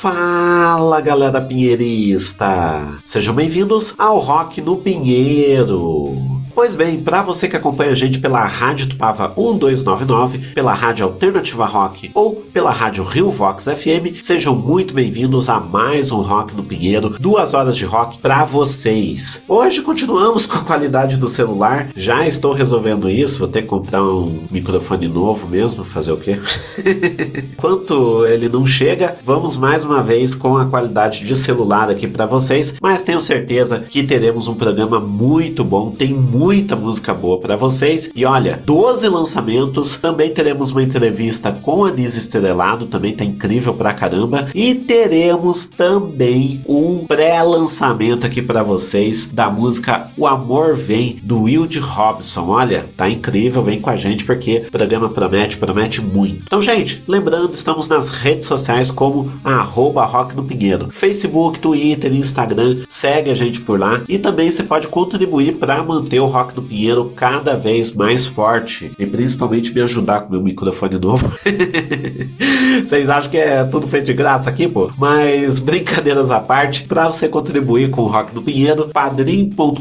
Fala galera pinheirista! Sejam bem-vindos ao Rock no Pinheiro! Pois bem, para você que acompanha a gente pela Rádio Tupava 1299, pela Rádio Alternativa Rock ou pela Rádio Rio Vox FM, sejam muito bem-vindos a mais um Rock no Pinheiro, duas horas de rock para vocês. Hoje continuamos com a qualidade do celular, já estou resolvendo isso, vou ter que comprar um microfone novo mesmo, fazer o quê? Enquanto ele não chega, vamos mais uma vez com a qualidade de celular aqui para vocês, mas tenho certeza que teremos um programa muito bom, tem muito muita música boa para vocês. E olha, 12 lançamentos. Também teremos uma entrevista com Anis Estrelado, também tá incrível pra caramba. E teremos também um pré-lançamento aqui para vocês da música O Amor Vem do Wilde Robson. Olha, tá incrível, vem com a gente porque o programa promete, promete muito. Então, gente, lembrando, estamos nas redes sociais como arroba Rock no Pinheiro. Facebook, Twitter, Instagram, segue a gente por lá e também você pode contribuir para manter o Rock do Pinheiro cada vez mais forte e principalmente me ajudar com meu microfone novo. Vocês acham que é tudo feito de graça aqui, pô? Mas brincadeiras à parte, para você contribuir com o Rock do Pinheiro, padrim.com.br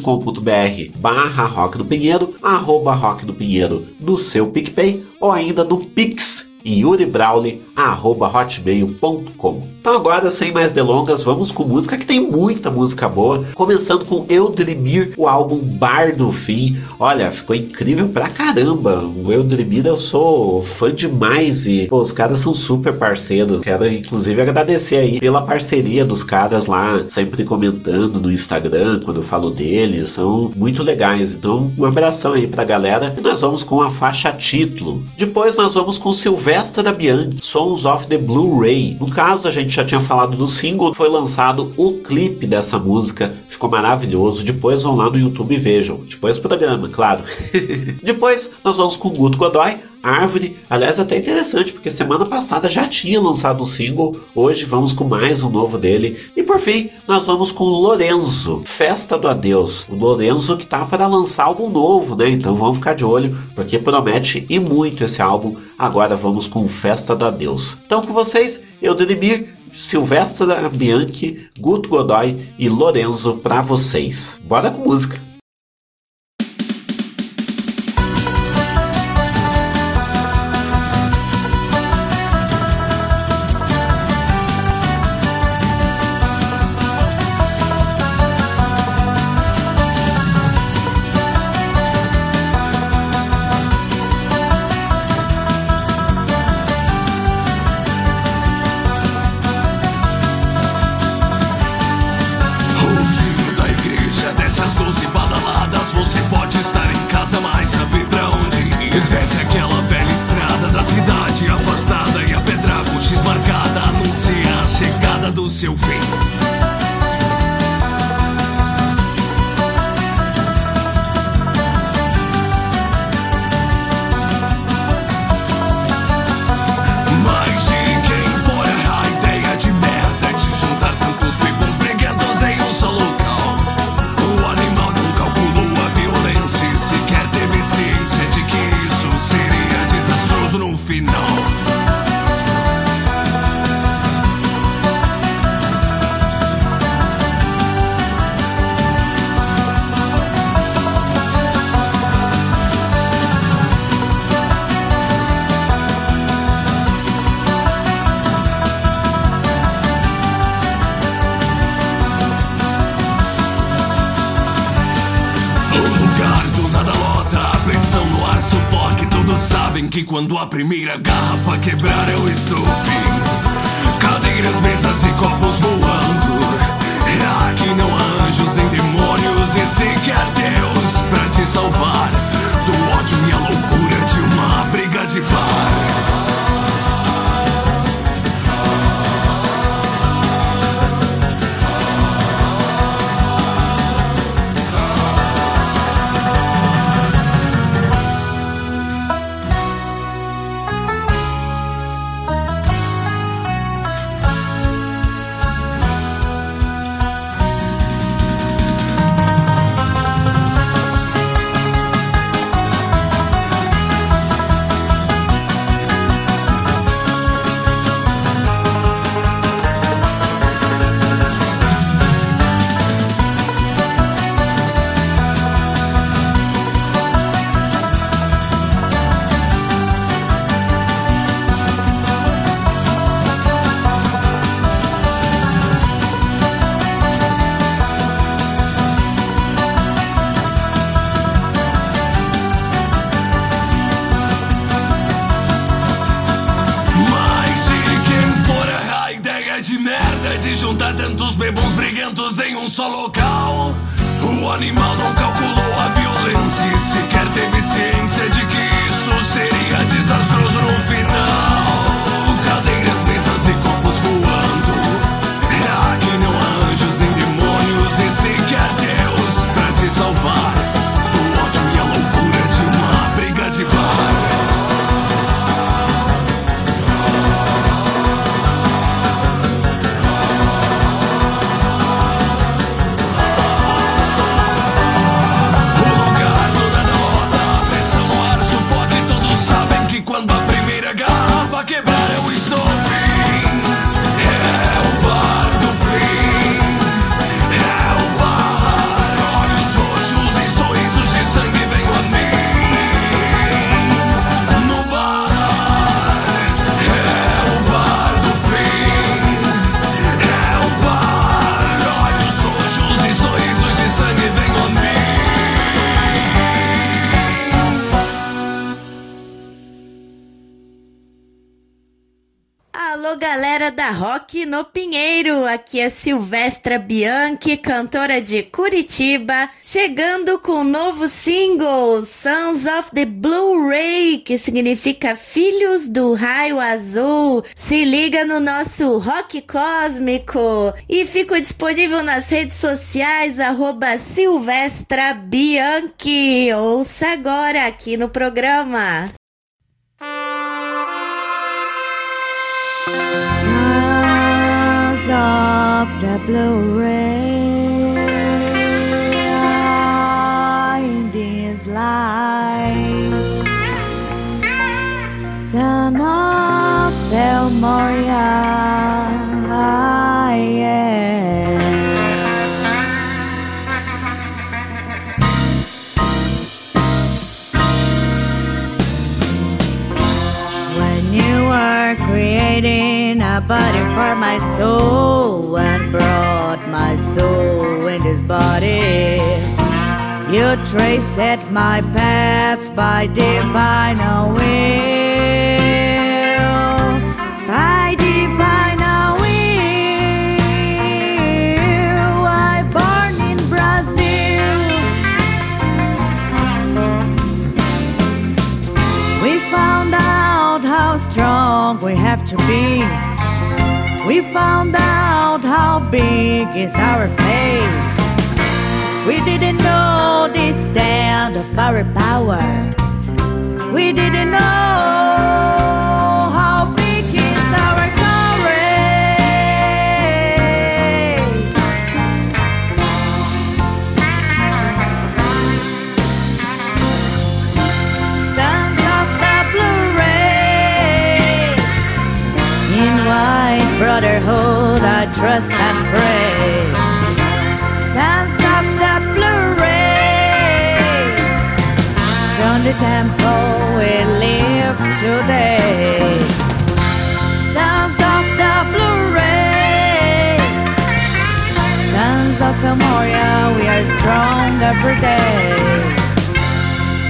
barra Rock do Pinheiro, arroba Rock do Pinheiro no seu PicPay ou ainda no Pix yuribrauli.hotmail.com então agora, sem mais delongas, vamos com música que tem muita música boa. Começando com Eudrimir, o álbum Bar do Fim. Olha, ficou incrível pra caramba. O Eudrimir eu sou fã demais e pô, os caras são super parceiros. Quero inclusive agradecer aí pela parceria dos caras lá, sempre comentando no Instagram quando eu falo deles. São muito legais. Então, um abração aí pra galera. E nós vamos com a faixa título. Depois nós vamos com Silvestre Bianchi, Sons of the Blu-ray. No caso, a gente já tinha falado do single, foi lançado o clipe dessa música, ficou maravilhoso. Depois vão lá no YouTube e vejam. Depois programa, claro. Depois nós vamos com o Guto Godoy, Árvore, aliás, até interessante, porque semana passada já tinha lançado um single, hoje vamos com mais um novo dele. E por fim, nós vamos com Lorenzo, Festa do Adeus. O Lorenzo que tá para lançar álbum novo, né? Então vamos ficar de olho, porque promete e muito esse álbum. Agora vamos com Festa do Adeus. Então com vocês, eu, Denimir, Silvestre Bianchi, Guto Godoy e Lorenzo para vocês. Bora com música! seu fim. Quando a primeira garrafa quebrar eu estou bem. Cadeiras, mesas e copos voando. Aqui não há anjos nem demônios e sequer Deus pra te salvar no Pinheiro! Aqui é Silvestra Bianchi, cantora de Curitiba, chegando com um novo single, Sons of the Blu-ray, que significa Filhos do Raio Azul. Se liga no nosso rock cósmico e fico disponível nas redes sociais, arroba Silvestra Bianchi. Ouça agora aqui no programa. Sons of the Blu-ray in this life, Son of El for my soul and brought my soul in this body, you traced my paths by divine will. By divine will, I born in Brazil. We found out how strong we have to be. We found out how big is our faith. We didn't know the stand of our power. We didn't know white brotherhood I trust and pray. Sons of the Blu-ray. From the temple we live today. Sons of the Blu-ray. Sons of Memoria we are strong every day.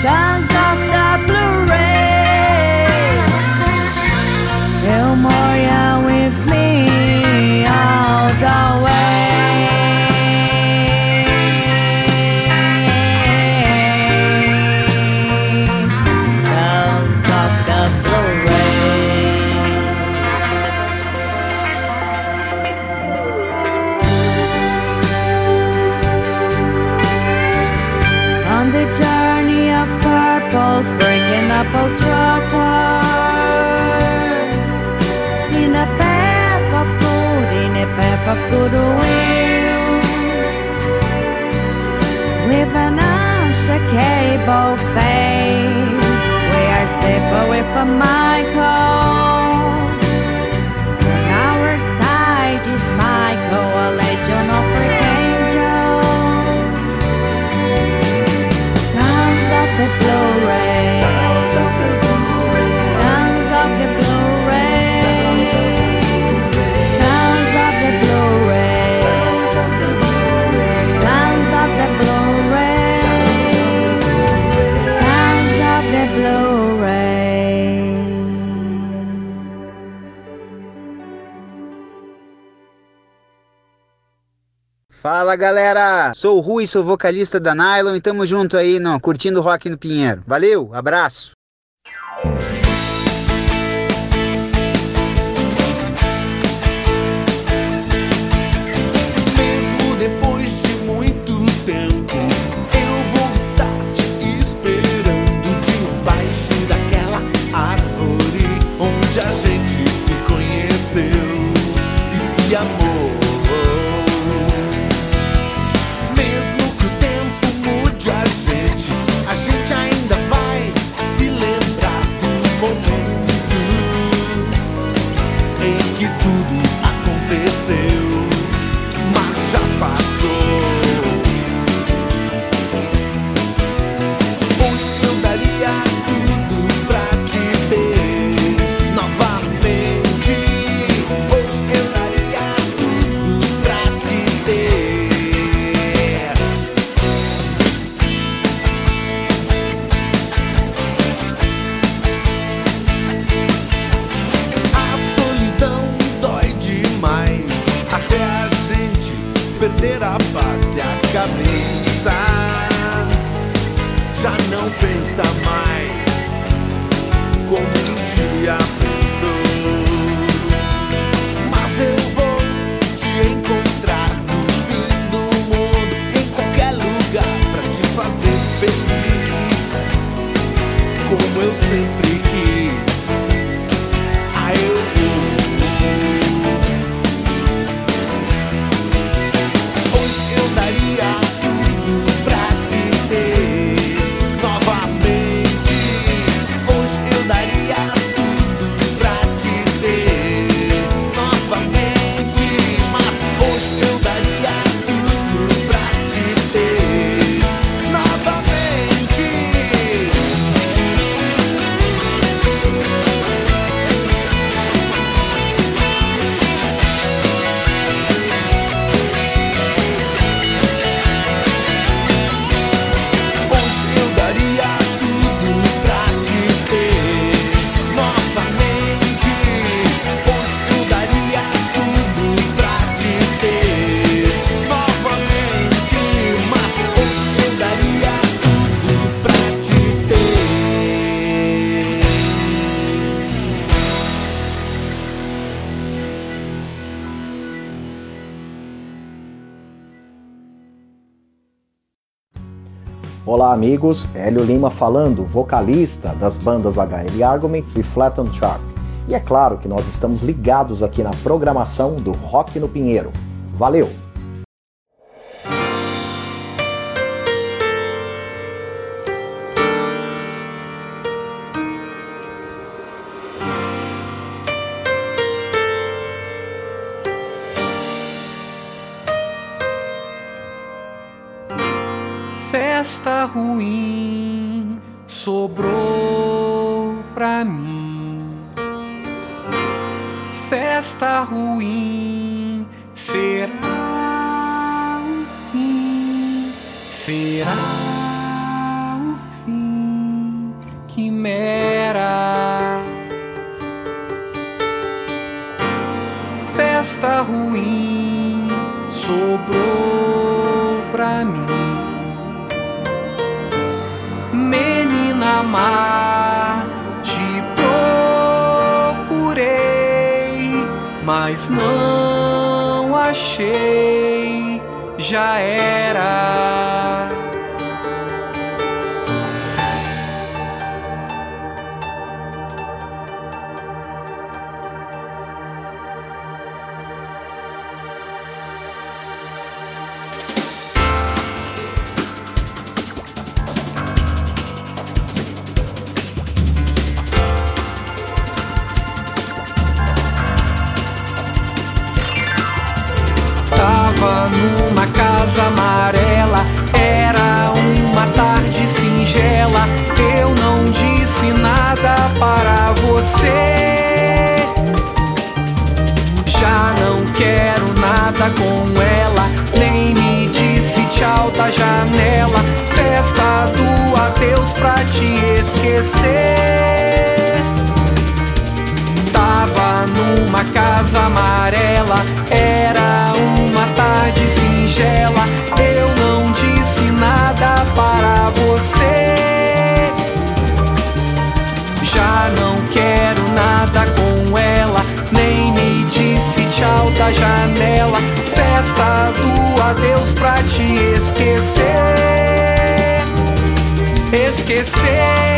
Sons of the Blu-ray away. Galera, sou o Rui, sou vocalista da Nylon e tamo junto aí, não, curtindo rock no Pinheiro. Valeu, abraço. Amigos, Hélio Lima falando, vocalista das bandas HL Arguments e Flat and Sharp. E é claro que nós estamos ligados aqui na programação do Rock no Pinheiro. Valeu! Mas não achei. Esquecer.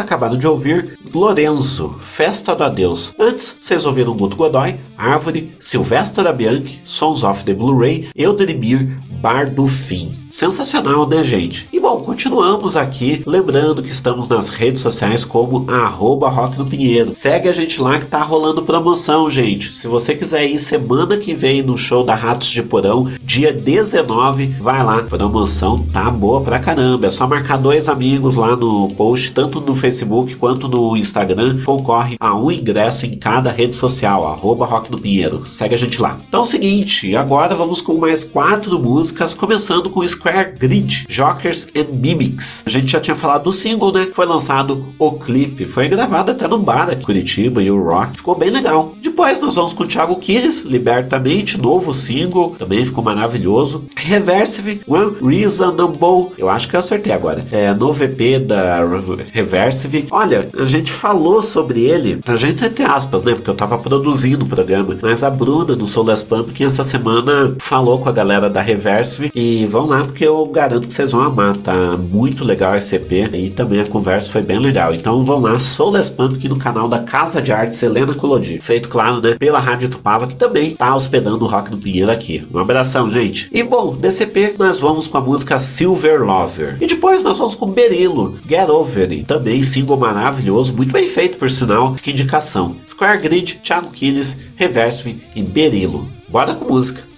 Acabaram de ouvir Lorenzo, Festa do Adeus. Antes, vocês ouviram Guto Godoy, Árvore, Silvestre Bianchi, Sons of the Blu-ray, Eudemir, Bar do Fim. Sensacional, né, gente? E bom, continuamos aqui, lembrando que estamos nas redes sociais como arroba Rock no Pinheiro. Segue a gente lá que tá rolando promoção, gente. Se você quiser ir semana que vem no show da Ratos de Porão, dia 19, vai lá. Promoção tá boa pra caramba. É só marcar dois amigos lá no post, tanto no Facebook quanto no Instagram. Concorre a um ingresso em cada rede social, arroba Rock no Pinheiro. Segue a gente lá. Então é o seguinte, agora vamos com mais quatro músicas, começando com Square Grid, Jokers and Mimics. A gente já tinha falado do single, né? Foi lançado o clipe, foi gravado até no bar aqui Curitiba e o Rock. Ficou bem legal. Depois nós vamos com o Thiago Kires, Libertamente, novo single, também ficou maravilhoso. Reversive, One Reasonable, eu acho que eu acertei agora. É, novo EP da Reversive. Olha, a gente falou sobre ele, a gente entre aspas, né? Porque eu tava produzindo o programa, mas a Bruna no Soul Less Pump que essa semana falou com a galera da Reversive e vão lá porque eu garanto que vocês vão amar, tá muito legal esse EP e também a conversa foi bem legal. Então vão lá, Soul Less Pump aqui no canal da Casa de Artes Helena Colodi, feito claro, né, pela Rádio Tupava que também tá hospedando o Rock do Pinheiro aqui. Um abração, gente. E bom, desse EP nós vamos com a música Silver Lover. E depois nós vamos com Berilo, Get Over It, também single maravilhoso, muito bem feito por sinal, que indicação. Square Grid, Thiago Quiles, Reverse e Berilo. Bora com música.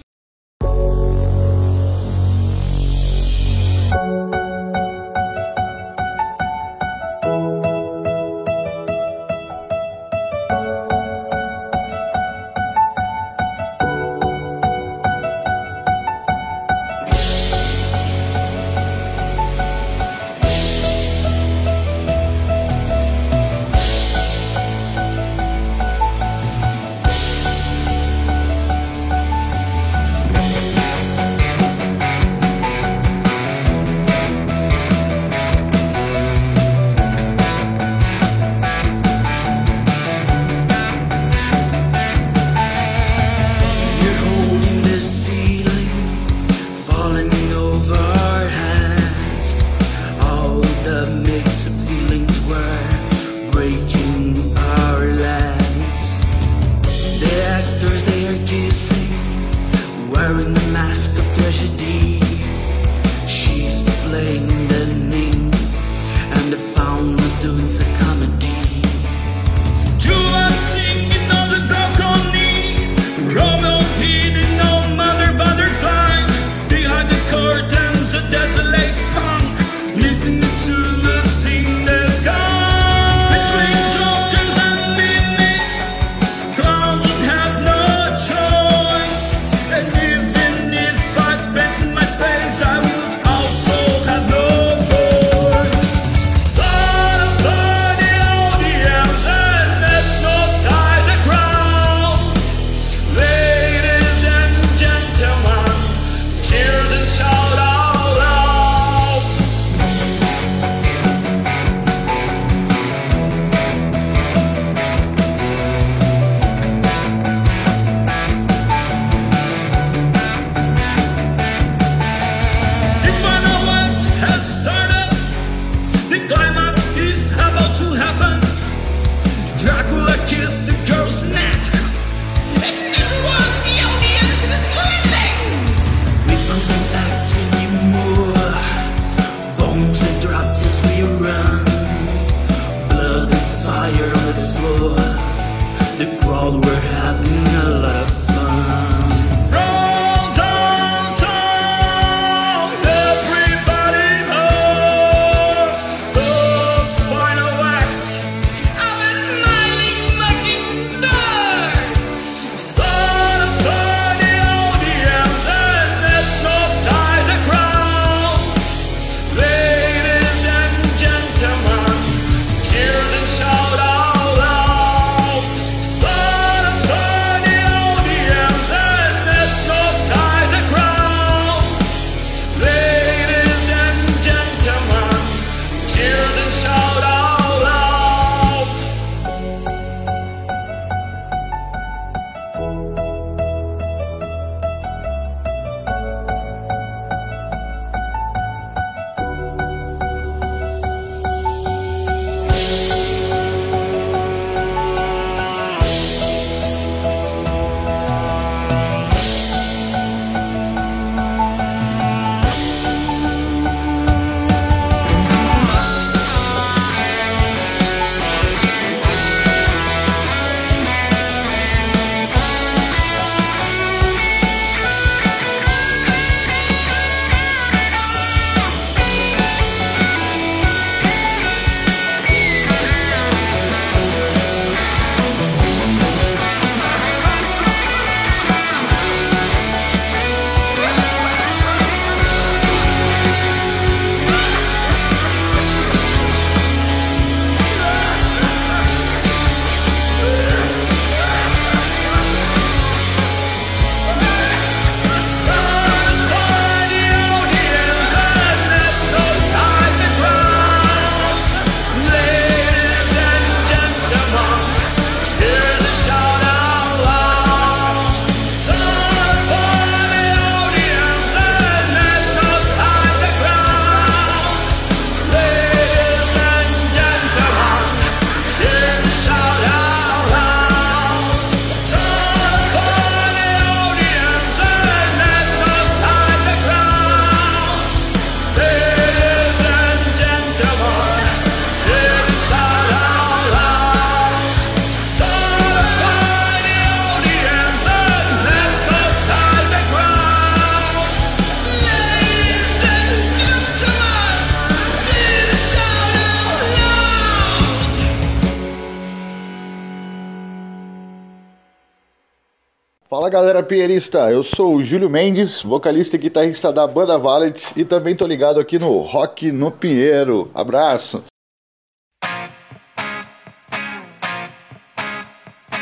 Pinheirista, eu sou o Júlio Mendes, vocalista e guitarrista da banda Valets e também tô ligado aqui no Rock no Pinheiro. Abraço!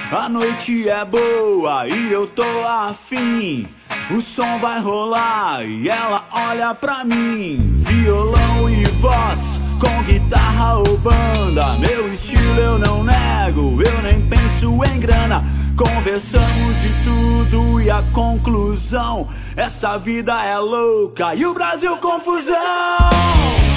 A noite é boa e eu tô afim. O som vai rolar e ela olha pra mim. Violão e voz, com guitarra ou banda. Meu estilo eu não nego, eu nem penso em grana. Conversamos de tudo e a conclusão: essa vida é louca e o Brasil confusão.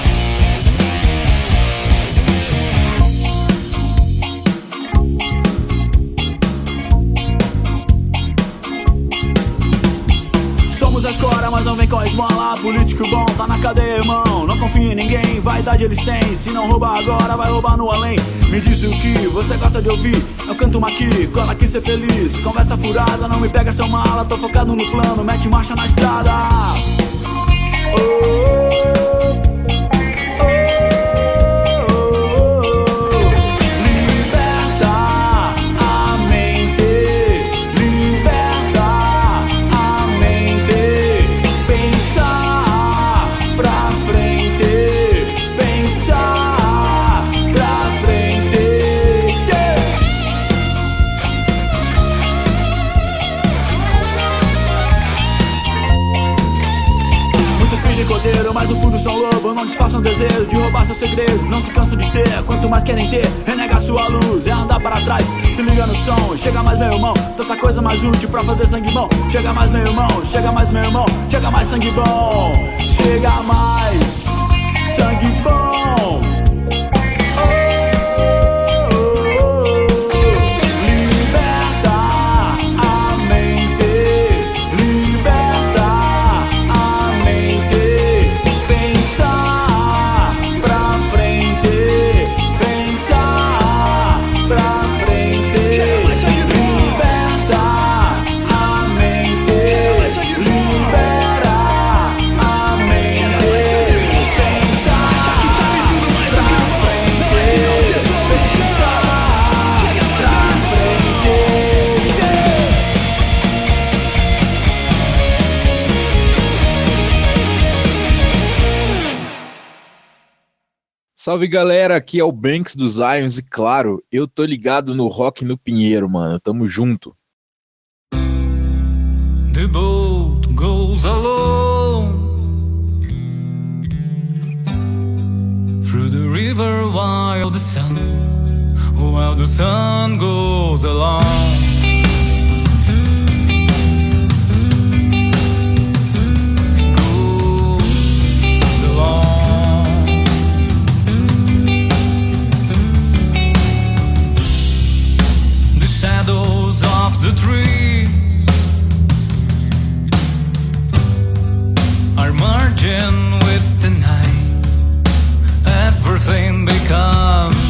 Mas não vem com a esmola. Político bom, tá na cadeia, irmão. Não confia em ninguém, vaidade eles têm. Se não roubar agora, vai roubar no além. Me diz o que você gosta de ouvir. Eu canto uma aqui, cola aqui ser feliz. Conversa furada, não me pega seu mala. Tô focado no plano, mete marcha na estrada. Oh, oh, desejo de roubar seus segredos. Não se cansam de ser, quanto mais querem ter, renegar sua luz. É andar para trás, se liga no som. Chega mais, meu irmão, tanta coisa mais útil pra fazer sangue bom. Chega mais, meu irmão, chega mais, meu irmão, chega mais sangue bom. Chega mais, Salve galera, aqui é o Banks dos Zions e claro, eu tô ligado no Rock no Pinheiro, mano. Tamo junto. The boat goes alone through the river while the sun, while the sun goes along. Are merging with the night. Everything becomes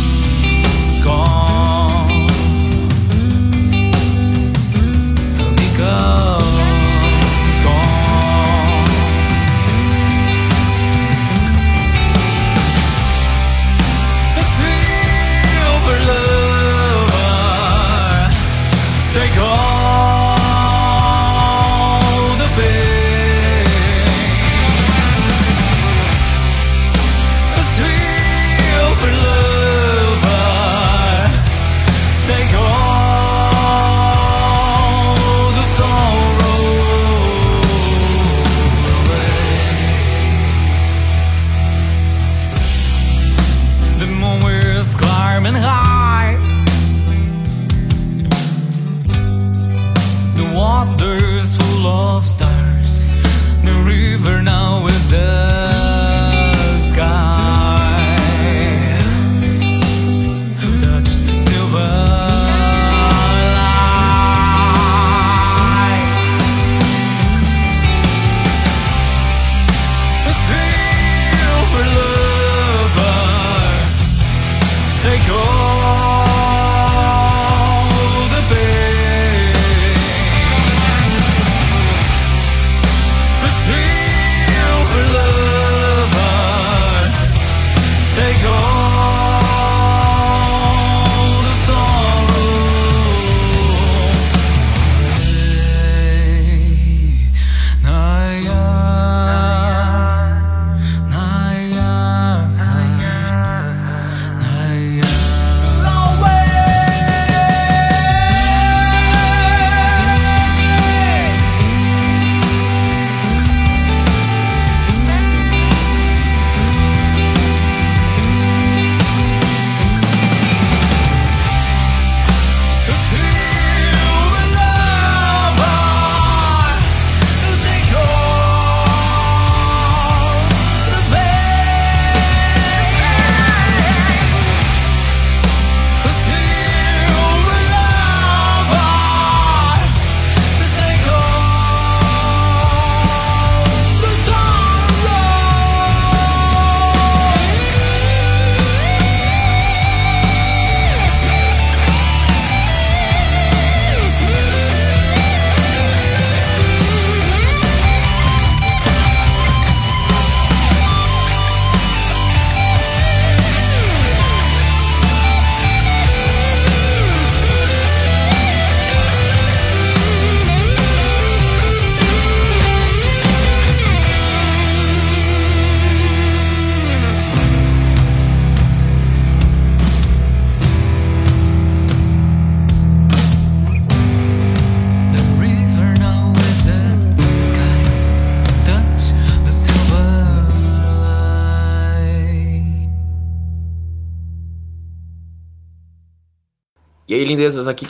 the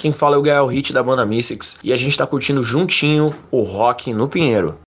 quem fala é o Gael Hit da banda Mystics e a gente tá curtindo juntinho o rock no Pinheiro.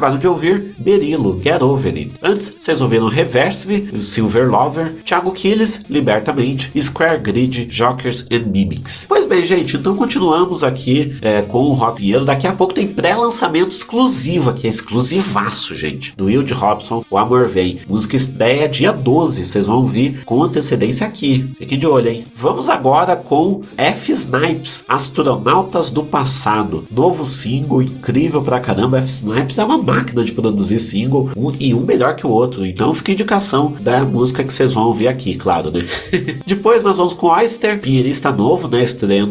Acabaram de ouvir Berilo, Get Over It. Antes, vocês ouviram Reversive, Silver Lover, Thiago Killis, Libertamente, Square Grid, Jokers and Mimics. Pois bem, gente, então continuamos aqui é, com o Rock Pinheiro. Daqui a pouco tem pré-lançamento exclusivo aqui, é exclusivaço, gente, do Will Robson, O Amor Vem. Música estreia dia 12, vocês vão ouvir com antecedência aqui. Fiquem de olho, hein? Vamos agora com F. Snipes, Astronautas do Passado. Novo single, incrível pra caramba. F. Snipes é uma máquina de produzir single, um, e um melhor que o outro. Então fica indicação da música que vocês vão ouvir aqui, claro, né? Depois nós vamos com Oyster, pinheirista novo, né?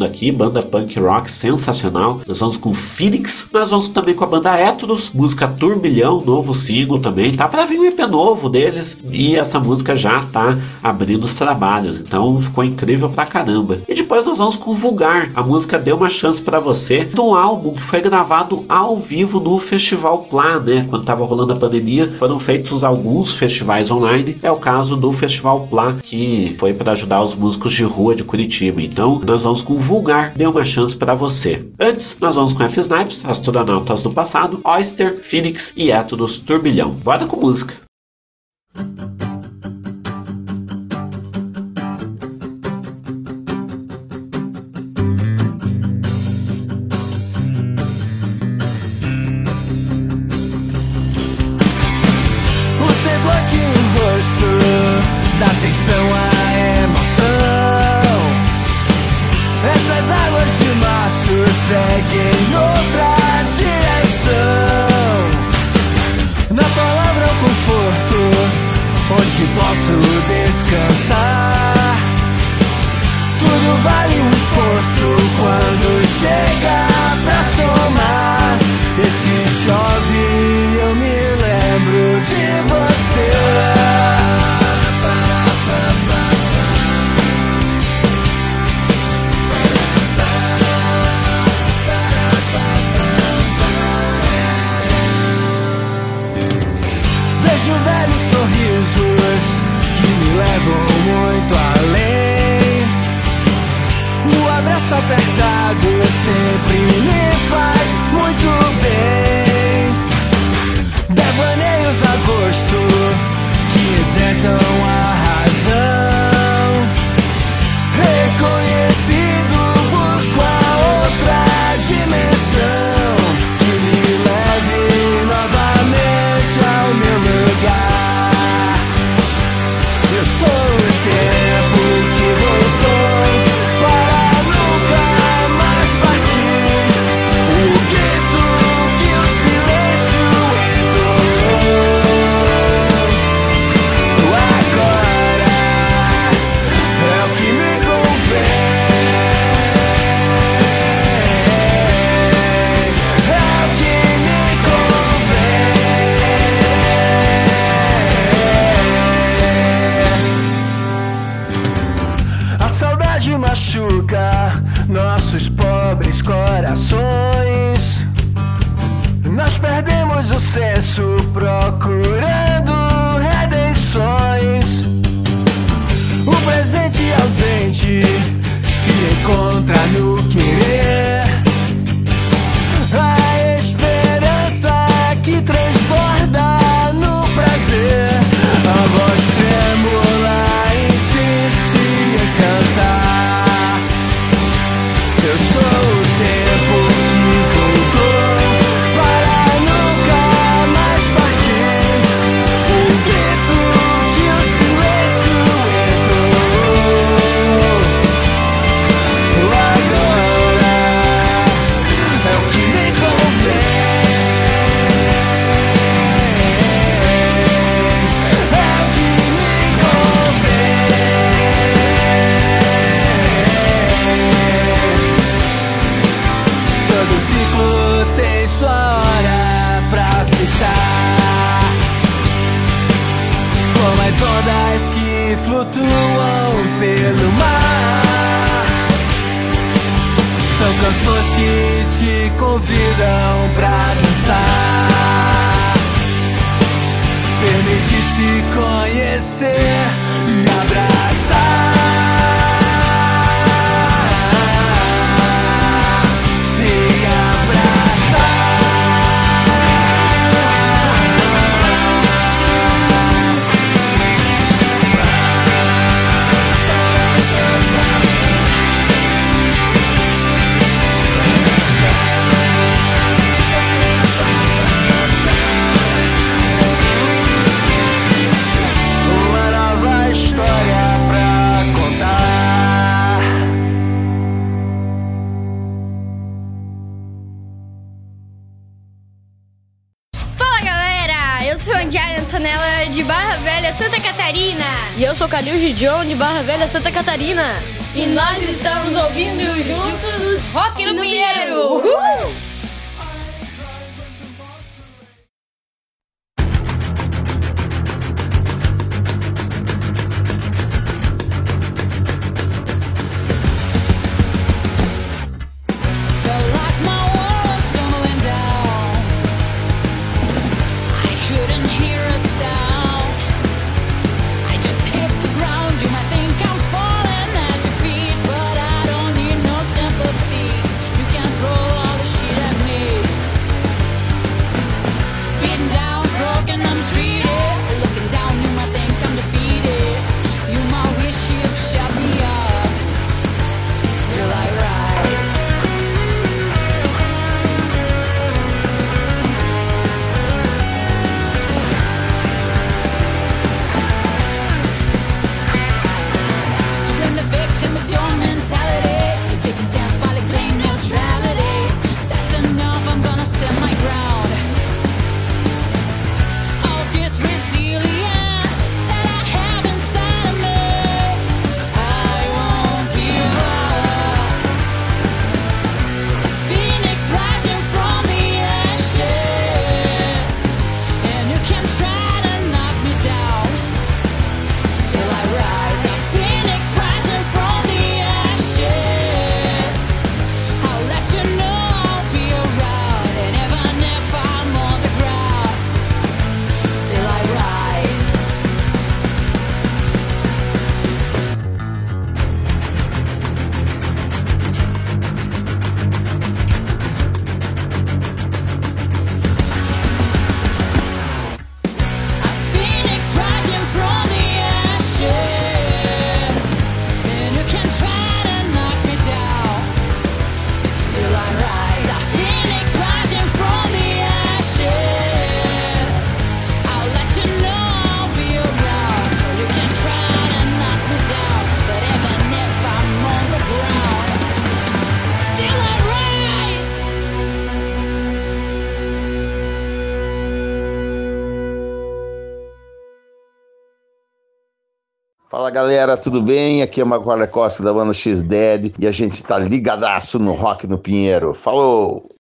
Aqui, banda punk rock sensacional. Nós vamos com Phoenix. Nós vamos também com a banda Héteros, música Turbilhão, novo single também. Tá pra vir um EP novo deles. E essa música já tá abrindo os trabalhos. Então ficou incrível pra caramba. E depois nós vamos com Vulgar. A música Deu uma Chance pra Você, do álbum que foi gravado ao vivo no Festival Plá, né? Quando tava rolando a pandemia, foram feitos alguns festivais online. É o caso do Festival Plá, que foi para ajudar os músicos de rua de Curitiba. Então, nós vamos com Vulgar, Deu uma Chance pra Você. Antes, nós vamos com F. Snipes, Astronautas do Passado, Oyster, Phoenix e Héteros Turbilhão. Bora com música. Catarina. Fala galera, tudo bem? Aqui é Maguire Costa da banda X-Dead e a gente tá ligadaço no Rock no Pinheiro. Falou!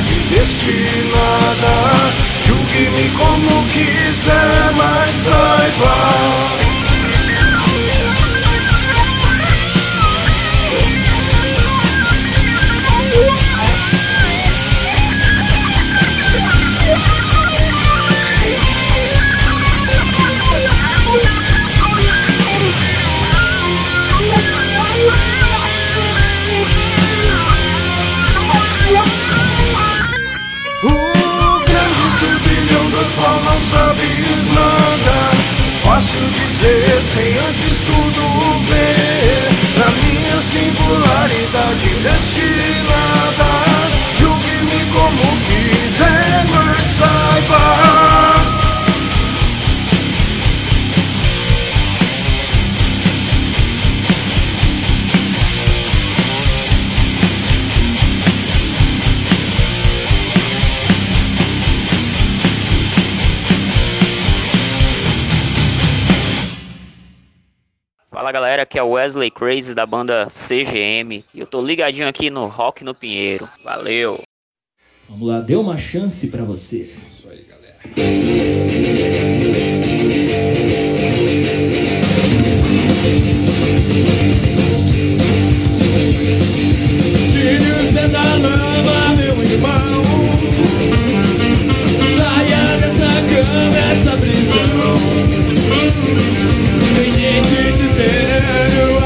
vontade destilada. Julgue-me como quiser, mas saiba. say Wesley Crazy da banda CGM. E eu tô ligadinho aqui no Rock no Pinheiro. Valeu! Vamos lá, deu uma chance para você. Isso aí, galera. É Saia dessa cama, dessa prisão tem gente te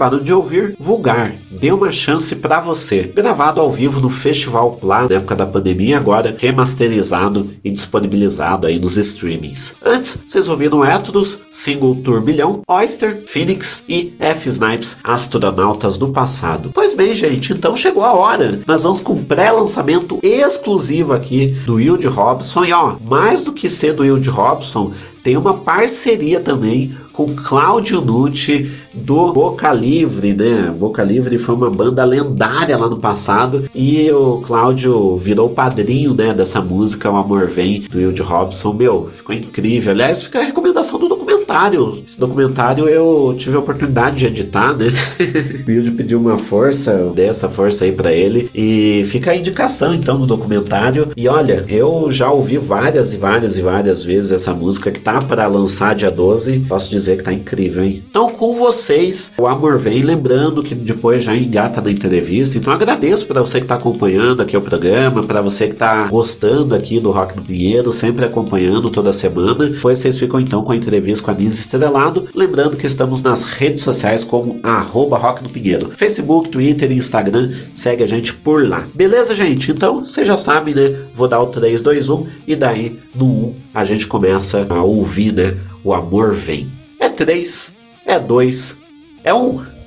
acabaram de ouvir Vulgar, Dê uma Chance pra Você, gravado ao vivo no Festival Plá na época da pandemia, agora remasterizado e disponibilizado aí nos streamings. Antes, vocês ouviram Héteros, single Turbilhão, Oyster, Phoenix e F. Snipes, Astronautas do Passado. Pois bem, gente, então chegou a hora. Nós vamos com pré-lançamento exclusivo aqui do Wilde Robson. E ó, mais do que ser do Wilde Robson, tem uma parceria também com Cláudio Nucci do Boca Livre, né? Boca Livre foi uma banda lendária lá no passado e o Cláudio virou padrinho, né, dessa música O Amor Vem do Wilde Robson. Meu, ficou incrível. Aliás, fica a recomendação do documentário. Esse documentário eu tive a oportunidade de editar, né? o Wilde pediu uma força, eu dei essa força aí para ele e fica a indicação então no documentário. E olha, eu já ouvi várias e várias e várias vezes essa música que tá para lançar dia 12. Posso dizer que tá incrível, hein? Então, com vocês, o Amor Vem, lembrando que depois já engata na entrevista. Então, agradeço para você que tá acompanhando aqui o programa, para você que tá gostando aqui do Rock no Pinheiro, sempre acompanhando toda semana. Depois vocês ficam então com a entrevista com a Nise Estrelado. Lembrando que estamos nas redes sociais como arroba Rock no Pinheiro. Facebook, Twitter e Instagram. Segue a gente por lá. Beleza, gente? Então, vocês já sabem, né? Vou dar o 3, 2, 1 e daí no 1 a gente começa a ouvir, né? O amor vem. É 3, é 2, é 1.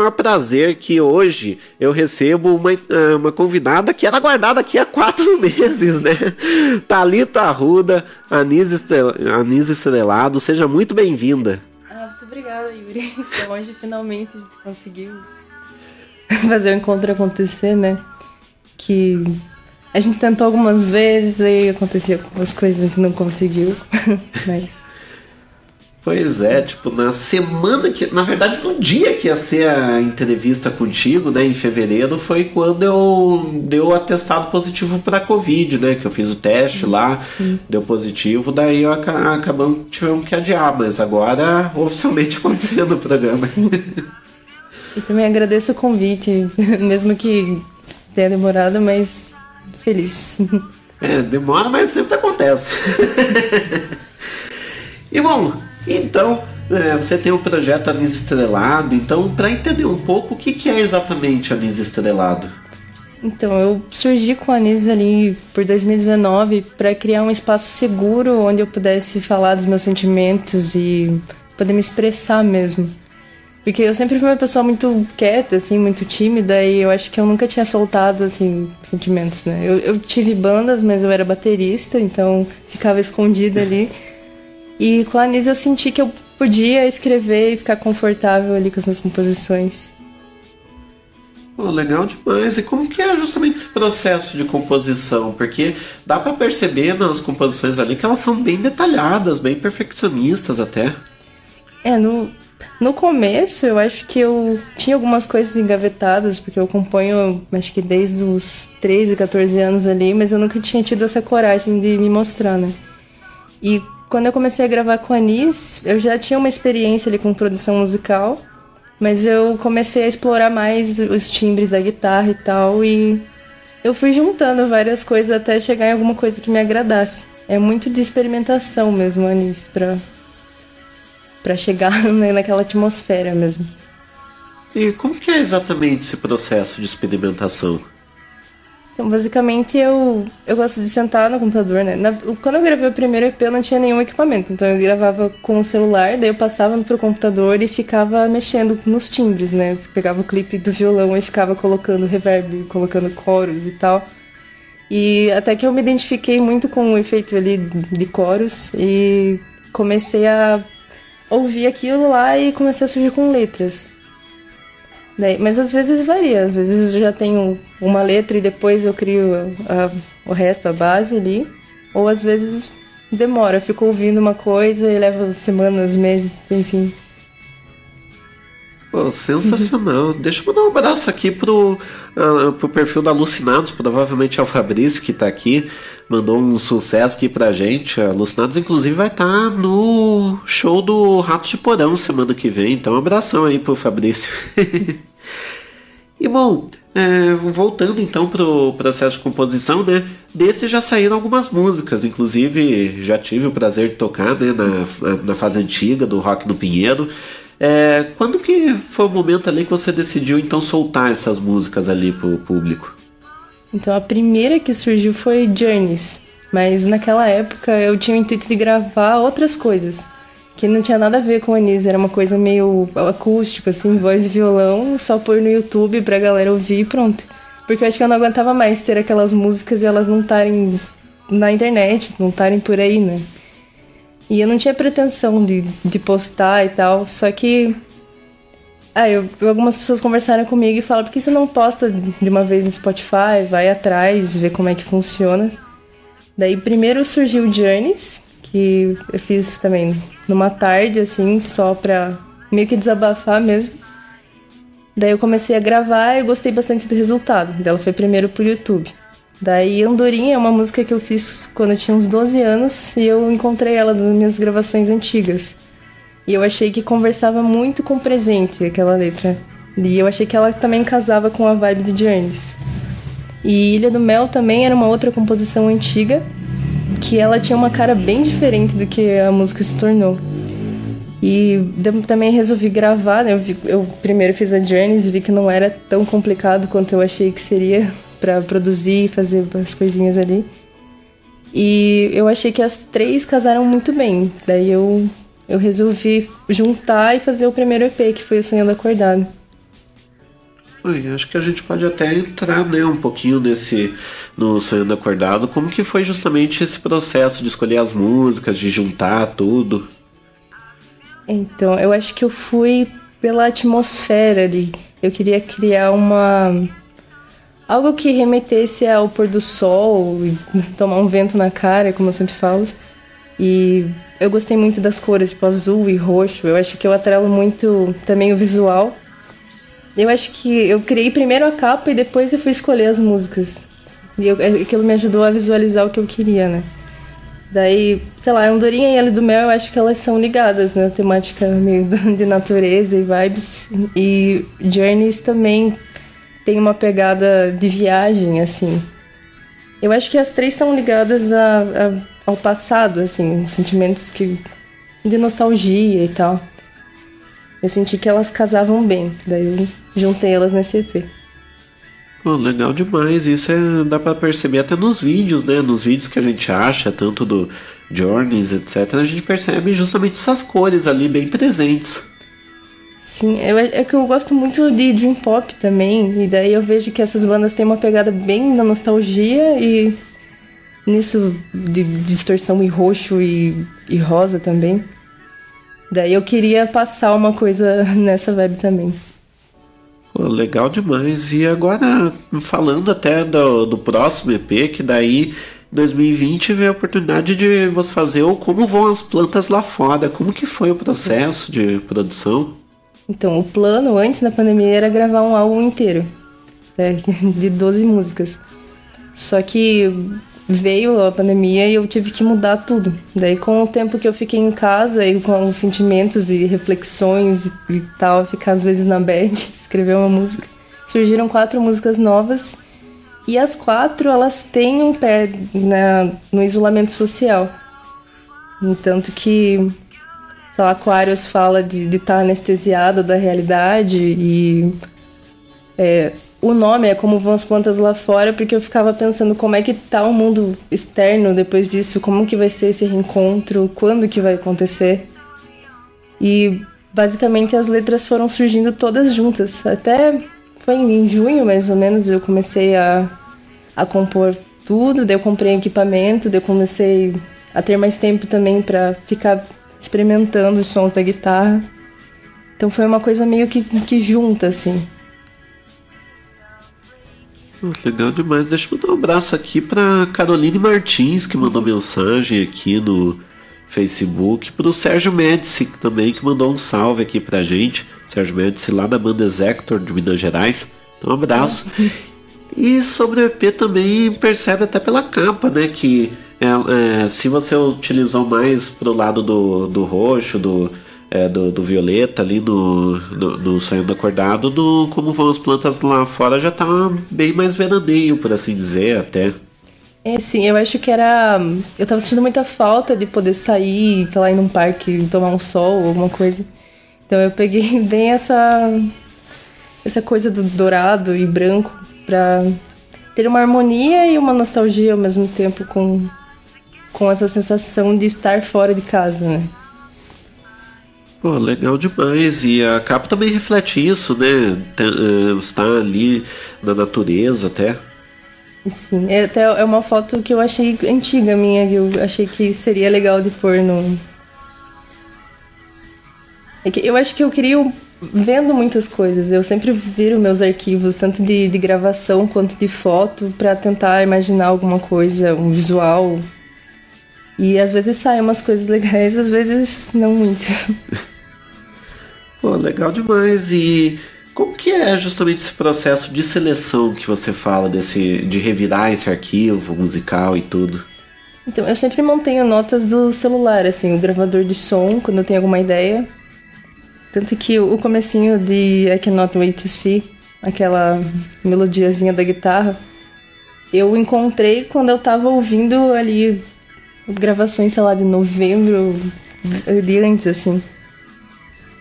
Maior prazer que hoje eu recebo uma, ah, uma convidada que era guardada aqui há quatro meses, né? Thalita Arruda, Anise, Estre- Anise Estrelado, seja muito bem-vinda. Ah, muito obrigada, Yuri. Então hoje finalmente a gente conseguiu fazer o encontro acontecer, né? Que a gente tentou algumas vezes, aí aconteceu algumas coisas que não conseguiu. Mas Pois é, tipo, na semana que. Na verdade, no dia que ia ser a entrevista contigo, né, em fevereiro, foi quando eu deu o atestado positivo pra Covid, né? Que eu fiz o teste lá, deu positivo, daí eu aca acabamos, tivemos que adiar, mas agora oficialmente acontecendo o programa. e também agradeço o convite, mesmo que tenha demorado, mas feliz. É, demora, mas sempre acontece. e bom, então é, você tem o projeto Anis Estrelado, então para entender um pouco o que, que é exatamente Anis Estrelado. Então, eu surgi com a Anis ali por 2019 para criar um espaço seguro onde eu pudesse falar dos meus sentimentos e poder me expressar mesmo. Porque eu sempre fui uma pessoa muito quieta, assim, muito tímida, e eu acho que eu nunca tinha soltado, assim, sentimentos, né? Eu, eu tive bandas, mas eu era baterista, então ficava escondida ali. E com a Anis eu senti que eu podia escrever e ficar confortável ali com as minhas composições. Legal demais. E como que é justamente esse processo de composição? Porque dá para perceber nas composições ali que elas são bem detalhadas, bem perfeccionistas até. É, no, no começo eu acho que eu tinha algumas coisas engavetadas, porque eu componho acho que desde os 13, 14 anos ali, mas eu nunca tinha tido essa coragem de me mostrar, né? E quando eu comecei a gravar com a Anis, eu já tinha uma experiência ali com produção musical, mas eu comecei a explorar mais os timbres da guitarra e tal, e eu fui juntando várias coisas até chegar em alguma coisa que me agradasse. É muito de experimentação mesmo, Anis, pra, pra chegar né, naquela atmosfera mesmo. E como que é exatamente esse processo de experimentação? Então, basicamente, eu, eu gosto de sentar no computador, né? Na- quando eu gravei o primeiro EP, eu não tinha nenhum equipamento. Então, eu gravava com o celular, daí eu passava pro computador e ficava mexendo nos timbres, né? Pegava o clipe do violão e ficava colocando reverb, colocando coros e tal. E até que eu me identifiquei muito com o efeito ali de coros e comecei a ouvir aquilo lá e comecei a surgir com letras. Daí- mas às vezes varia, às vezes eu já tenho uma letra e depois eu crio a- o resto, a base ali. Ou às vezes demora, eu fico ouvindo uma coisa e leva semanas, meses, enfim. Pô, sensacional. Deixa eu mandar um abraço aqui pro, ah, pro perfil da Alucinados, provavelmente é o Fabrício que tá aqui, mandou um sucesso aqui pra gente. A Alucinados, inclusive, vai estar no show do Ratos de Porão semana que vem, então um abração aí pro Fabrício. e bom, é, voltando então pro processo de composição, né? Desse já saíram algumas músicas, inclusive já tive o prazer de tocar né, na, na fase antiga do Rock no Pinheiro. É, quando que foi o momento ali que você decidiu então soltar essas músicas ali pro público? Então a primeira que surgiu foi Journeys, mas naquela época eu tinha o intuito de gravar outras coisas, que não tinha nada a ver com Anis, era uma coisa meio acústica, assim, voz e violão, só pôr no YouTube pra galera ouvir e pronto. Porque eu acho que eu não aguentava mais ter aquelas músicas e elas não estarem na internet, não estarem por aí, né? E eu não tinha pretensão de, de postar e tal, só que. Ah, eu, algumas pessoas conversaram comigo e falaram: por que você não posta de uma vez no Spotify? Vai atrás, vê como é que funciona. Daí primeiro surgiu o Journeys, que eu fiz também numa tarde, assim, só pra meio que desabafar mesmo. Daí eu comecei a gravar e gostei bastante do resultado. Dela foi primeiro pro YouTube. Daí Andorinha é uma música que eu fiz quando eu tinha uns 12 anos e eu encontrei ela nas minhas gravações antigas. E eu achei que conversava muito com o presente, aquela letra. E eu achei que ela também casava com a vibe de Journeys. E Ilha do Mel também era uma outra composição antiga, que ela tinha uma cara bem diferente do que a música se tornou. E também resolvi gravar, né? Eu, vi- eu primeiro fiz a Journeys e vi que não era tão complicado quanto eu achei que seria pra produzir e fazer as coisinhas ali. E eu achei que as três casaram muito bem. Daí eu, eu resolvi juntar e fazer o primeiro EP, que foi o Sonhando Acordado. Acho que a gente pode até entrar né, um pouquinho nesse no Sonhando Acordado, como que foi justamente esse processo de escolher as músicas, de juntar tudo. Então, eu acho que eu fui pela atmosfera ali. Eu queria criar uma. algo que remetesse ao pôr do sol e tomar um vento na cara, como eu sempre falo. E eu gostei muito das cores, tipo azul e roxo. Eu acho que eu atrelo muito também o visual. Eu acho que eu criei primeiro a capa e depois eu fui escolher as músicas. E eu- aquilo me ajudou a visualizar o que eu queria, né? Daí, sei lá, Andorinha e Ilha do Mel, eu acho que elas são ligadas, né? Temática meio de natureza e vibes. E Journeys também tem uma pegada de viagem, assim. Eu acho que as três estão ligadas a- a- ao passado, assim, sentimentos que de nostalgia e tal. Eu senti que elas casavam bem, daí juntei elas nesse EP. Pô, legal demais. Isso é, dá pra perceber até nos vídeos, né? Nos vídeos que a gente acha, tanto do Journeys, etc. A gente percebe justamente essas cores ali bem presentes. Sim, eu, é que eu gosto muito de Dream Pop também, e daí eu vejo que essas bandas têm uma pegada bem da nostalgia e nisso de distorção e roxo e, e rosa também. Daí eu queria passar uma coisa nessa vibe também. Legal demais. E agora, falando até do, do próximo EP, que daí 2020 veio a oportunidade de você fazer o Como Vão as Plantas Lá Fora. Como que foi o processo de produção? Então, o plano antes da pandemia era gravar um álbum inteiro, né, de 12 músicas. Só que veio a pandemia e eu tive que mudar tudo. Daí, com o tempo que eu fiquei em casa e com os sentimentos e reflexões e tal, ficar às vezes na bed, escrever uma música, surgiram quatro músicas novas. E as quatro, elas têm um pé na, no isolamento social. Tanto que sei lá, Aquarius fala de estar anestesiado da realidade e é, o nome é como vão as plantas lá fora porque eu ficava pensando como é que tá o mundo externo depois disso, como que vai ser esse reencontro, quando que vai acontecer. E basicamente as letras foram surgindo todas juntas. Até foi em junho mais ou menos eu comecei a, a compor tudo, daí eu comprei equipamento, daí eu comecei a ter mais tempo também para ficar experimentando os sons da guitarra. Então foi uma coisa meio que, que junta, assim. Legal demais. Deixa eu mandar um abraço aqui pra Caroline Martins, que mandou mensagem aqui no Facebook, pro Sérgio Médici também, que mandou um salve aqui pra gente. Sérgio Médici lá da banda Exector de Minas Gerais. Então, um abraço. E sobre o EP também percebe até pela capa, né? Que é, é, se você utilizou mais pro lado do, do roxo, do, é, do, do violeta ali no, no, no Sonhando Acordado, do Como Vão as Plantas Lá Fora já tá bem mais veraneio, por assim dizer, até. É, sim, eu acho que era. Eu tava sentindo muita falta de poder sair, sei lá, ir num parque, tomar um sol, alguma coisa. Então eu peguei bem essa. essa coisa do dourado e branco pra ter uma harmonia e uma nostalgia ao mesmo tempo com, com essa sensação de estar fora de casa, né? Pô, legal demais. E a capa também reflete isso, né? Tem, é, está ali na natureza até. Sim, é até é uma foto que eu achei antiga minha, que eu achei que seria legal de pôr no. É que eu acho que eu queria vendo muitas coisas. Eu sempre viro meus arquivos, tanto de, de gravação quanto de foto, pra tentar imaginar alguma coisa, um visual. E às vezes saem umas coisas legais, às vezes não muito. Pô, legal demais. E como que é justamente esse processo de seleção que você fala, desse de revirar esse arquivo musical e tudo? Então, eu sempre mantenho notas do celular, assim, o gravador de som, quando eu tenho alguma ideia. Tanto que o comecinho de I Cannot Wait to See, aquela melodiazinha da guitarra, eu encontrei quando eu tava ouvindo ali gravações, sei lá, de novembro, de antes, assim.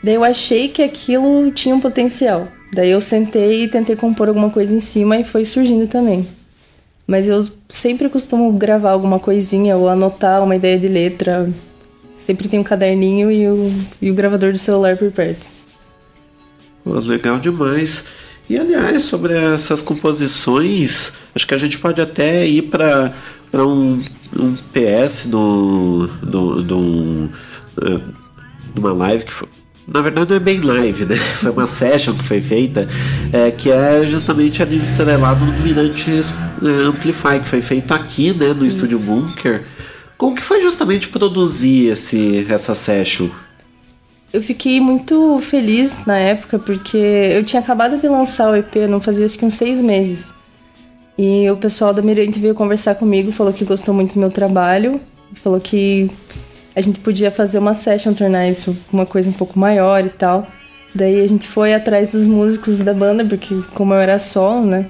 Daí eu achei que aquilo tinha um potencial. Daí eu sentei e tentei compor alguma coisa em cima e foi surgindo também. Mas eu sempre costumo gravar alguma coisinha ou anotar uma ideia de letra. Sempre tem um caderninho e o, e o gravador do celular por perto. Pô, legal demais. E aliás, sobre essas composições, acho que a gente pode até ir para um, um PS do, do, do, de uma live que foi, na verdade não é bem live, né? Foi uma session que foi feita, é, que é justamente a estrelado no Mirante é, Amplify, que foi feito aqui, né, no Estúdio Bunker. Como que foi justamente produzir esse, essa session? Eu fiquei muito feliz na época porque eu tinha acabado de lançar o EP, não fazia acho que uns seis meses. E o pessoal da Mirante veio conversar comigo, falou que gostou muito do meu trabalho, falou que a gente podia fazer uma session, tornar isso uma coisa um pouco maior e tal. Daí a gente foi atrás dos músicos da banda, porque como eu era solo, né?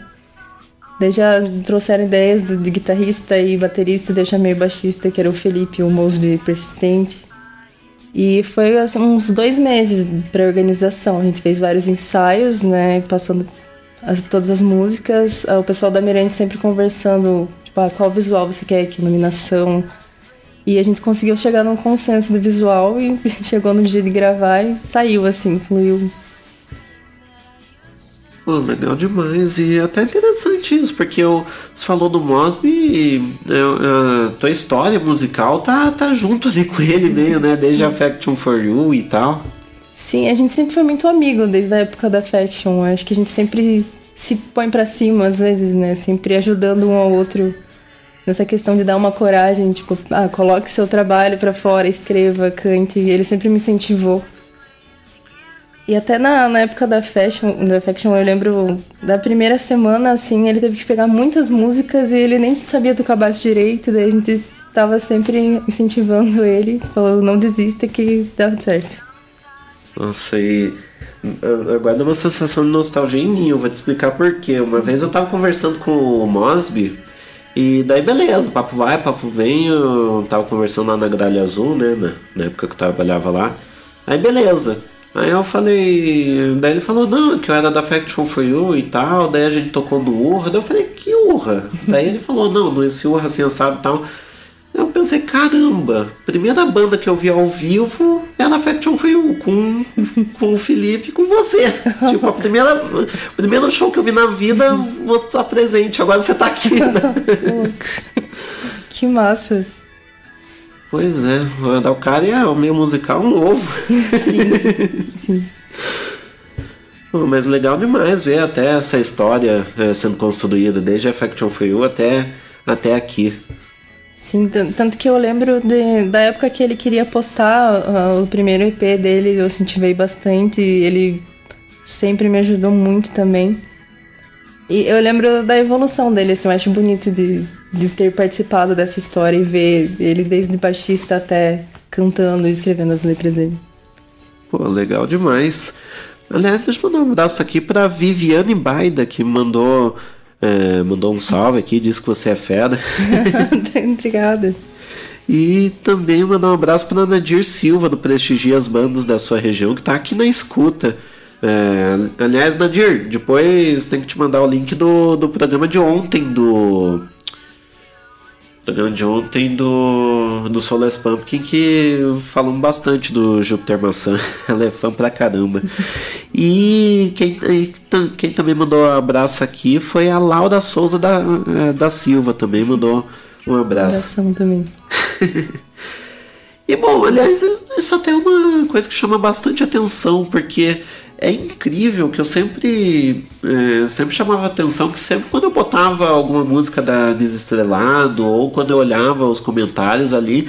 Daí já trouxeram ideias do, de guitarrista e baterista, daí eu chamei o baixista, que era o Felipe, o Mosby persistente. E foi assim, uns dois meses para organização. A gente fez vários ensaios, né? Passando as- todas as músicas. Ah, O pessoal da Mirante sempre conversando, tipo, ah, qual visual você quer, que iluminação. E a gente conseguiu chegar num consenso do visual e chegou no dia de gravar e saiu assim, fluiu. Pô, legal demais. E até interessante isso, porque eu, você falou do Mosby e é, a tua história musical tá, tá junto ali com ele meio, né? Desde Affection for You e tal. Sim, a gente sempre foi muito amigo desde a época da Faction. Acho que a gente sempre se põe pra cima às vezes, né? Sempre ajudando um ao outro nessa questão de dar uma coragem, tipo, ah, coloque seu trabalho pra fora, escreva, cante. Ele sempre me incentivou. E até na, na época da Fashion, da Faction, eu lembro da primeira semana, assim, ele teve que pegar muitas músicas e ele nem sabia tocar baixo direito, daí a gente tava sempre incentivando ele, falando, não desista que dá certo. Nossa, e agora dá uma sensação de nostalgia em mim, eu vou te explicar por quê. Uma vez eu tava conversando com o Mosby, e daí beleza, papo vai, papo vem, eu tava conversando lá na Gralha Azul, né, na, na época que eu trabalhava lá. Aí beleza. Aí eu falei, daí ele falou, não, que eu era da Faction for You e tal, daí a gente tocou no Urra, daí eu falei, que Urra? daí ele falou, não, nesse Urra assim, sabe, tal. Eu pensei, caramba, primeira banda que eu vi ao vivo era a Faction You, com, com o Felipe e com você. tipo, a primeira, o primeiro show que eu vi na vida, você tá presente, agora você tá aqui. né? Que massa. pois é, o cara é o meio musical novo. Sim, sim. Mas legal demais ver até essa história eh, sendo construída, desde a Faction for You até, até aqui. Sim, tan- tanto que eu lembro de- da época que ele queria postar ah, o primeiro EP dele, eu incentivei bastante, ele sempre me ajudou muito também. E eu lembro da evolução dele, assim, eu acho bonito de, de ter participado dessa história e ver ele desde baixista até cantando e escrevendo as letras dele. Pô, legal demais. Aliás, deixa eu mandar um abraço aqui pra Viviane Baida, que mandou, eh, mandou um salve aqui, disse que você é fera. Obrigada. E também mandar um abraço para Nadir Silva, do Prestigia as Bandas da sua região, que tá aqui na escuta. É, aliás, Nadir, depois tem que te mandar o link do, do programa de ontem, do. Programa de ontem do, do Solar Pumpkin, que falamos bastante do Júpiter Maçã. Ela é fã pra caramba. E quem, quem também mandou um abraço aqui foi a Laura Souza da, eh, da Silva, também mandou um abraço. Abração também. E bom, aliás, isso até é uma coisa que chama bastante atenção, porque é incrível que eu sempre eh, sempre chamava atenção que sempre quando eu botava alguma música da Desestrelado ou quando eu olhava os comentários ali,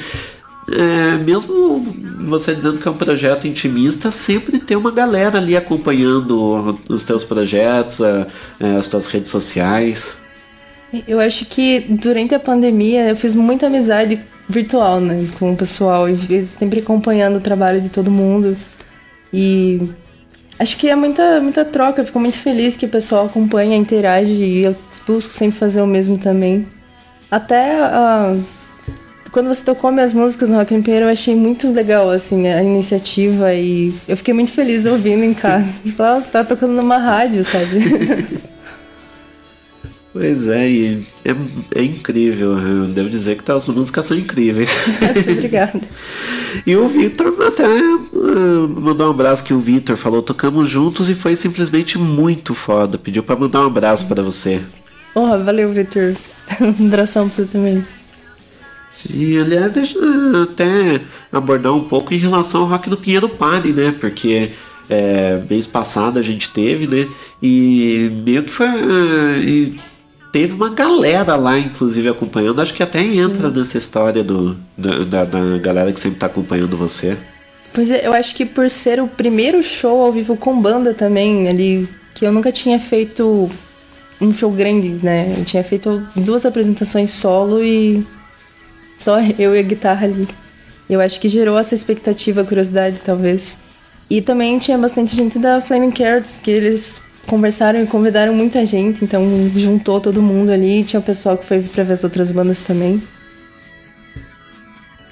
eh, mesmo você dizendo que é um projeto intimista, sempre tem uma galera ali acompanhando os teus projetos, a- eh, as tuas redes sociais. Eu acho que durante a pandemia eu fiz muita amizade virtual, né, com o pessoal e sempre acompanhando o trabalho de todo mundo. E acho que é muita, muita troca, eu fico muito feliz que o pessoal acompanha, interage e eu busco sempre fazer o mesmo também. Até ah, quando você tocou minhas músicas no Rock in Rio, eu achei muito legal assim a iniciativa e eu fiquei muito feliz ouvindo em casa. Tipo, tá tocando numa rádio, sabe? Pois é, e é, é incrível. Eu devo dizer que as músicas são incríveis. Obrigada. E o Vitor até uh, mandou um abraço que o Vitor falou, tocamos juntos e foi simplesmente muito foda. Pediu pra mandar um abraço para você. Porra, valeu, Victor. Um abração pra você também. E aliás, deixa eu até abordar um pouco em relação ao Rock do Pinheiro Party, né? Porque é, mês passado a gente teve, né? E meio que foi. uh, e teve uma galera lá, inclusive, acompanhando. Acho que até entra nessa história do, da, da- da galera que sempre tá acompanhando você. Pois é, eu acho que por ser o primeiro show ao vivo com banda também, ali, que eu nunca tinha feito um show grande, né? Eu tinha feito duas apresentações solo e só eu e a guitarra ali. Eu acho que gerou essa expectativa, curiosidade, talvez. E também tinha bastante gente da Flaming Carrots, que eles conversaram e convidaram muita gente, então juntou todo mundo ali. Tinha o pessoal que foi pra ver as outras bandas também.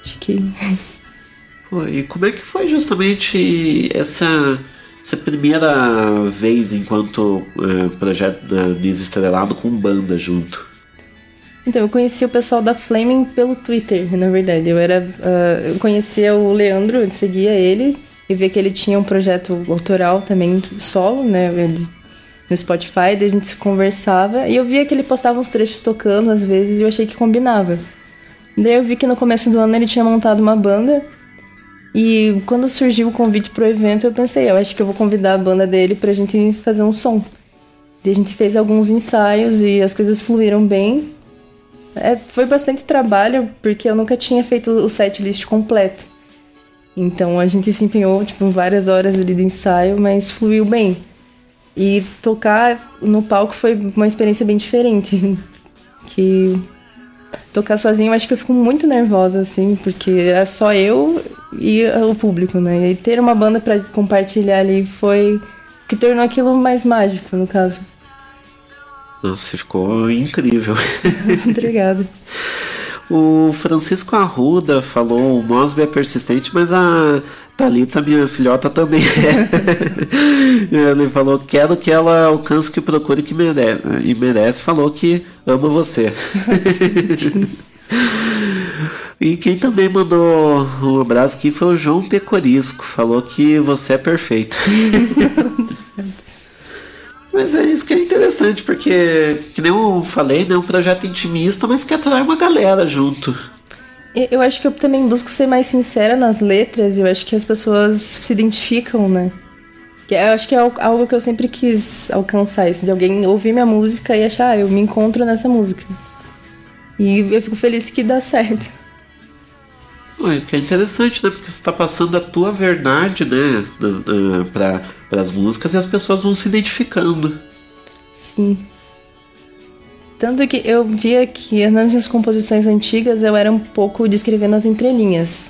Acho que. Pô, e como é que foi justamente essa, essa primeira vez enquanto é, projeto da Nisa Estrelado com banda junto? Então, eu conheci o pessoal da Flaming pelo Twitter, na verdade. Eu era. ah, eu conhecia o Leandro, eu seguia ele e via que ele tinha um projeto autoral também solo, né? ele- no Spotify, daí a gente se conversava e eu via que ele postava uns trechos tocando às vezes e eu achei que combinava. Daí eu vi que no começo do ano ele tinha montado uma banda e quando surgiu o convite pro evento eu pensei, eu acho que eu vou convidar a banda dele pra gente fazer um som. Daí a gente fez alguns ensaios e as coisas fluíram bem. É, foi bastante trabalho porque eu nunca tinha feito o set list completo. Então a gente se empenhou tipo várias horas ali do ensaio, mas fluiu bem. E tocar no palco foi uma experiência bem diferente. Que tocar sozinho, eu acho que eu fico muito nervosa assim, porque é só eu e o público, né? E ter uma banda pra compartilhar ali foi o que tornou aquilo mais mágico, no caso. Nossa, ficou incrível. Obrigada. O Francisco Arruda falou: o Mosby é persistente, mas a Thalita, minha filhota, também é. Ele falou: quero que ela alcance que procure que merece. E merece, falou que ama você. E quem também mandou um abraço aqui foi o João Pecorisco. Falou que você é perfeito. Mas é isso que é interessante, porque, que nem eu falei, né, é um projeto intimista, mas que atrai uma galera junto. Eu acho que eu também busco ser mais sincera nas letras e eu acho que as pessoas se identificam, né? Que Eu acho que é al- algo que eu sempre quis alcançar, isso, de alguém ouvir minha música e achar, ah, eu me encontro nessa música. E eu fico feliz que dá certo. Ué, que é interessante, né? Porque você tá passando a tua verdade, né? para as músicas e as pessoas vão se identificando. Sim. Tanto que eu via que nas minhas composições antigas eu era um pouco de escrever nas entrelinhas.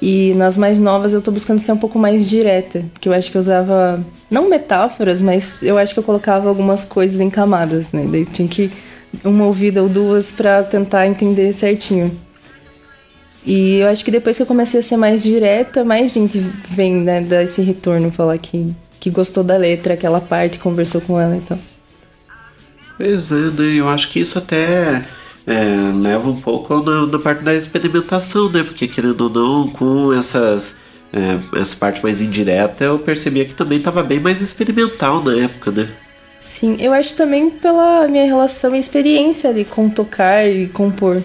E nas mais novas eu tô buscando ser um pouco mais direta. Porque eu acho que eu usava, não metáforas, mas eu acho que eu colocava algumas coisas em camadas, né? Daí tinha que uma ouvida ou duas pra tentar entender certinho. E eu acho que depois que eu comecei a ser mais direta, mais gente vem, né, dar esse retorno, falar que, que gostou da letra, aquela parte, conversou com ela então. Pois é, né? Eu acho que isso até é, leva um pouco na, na parte da experimentação, né? Porque querendo ou não, com essas. é, essa parte mais indireta, eu percebia que também estava bem mais experimental na época, né? Sim, eu acho também pela minha relação e experiência ali com tocar e compor.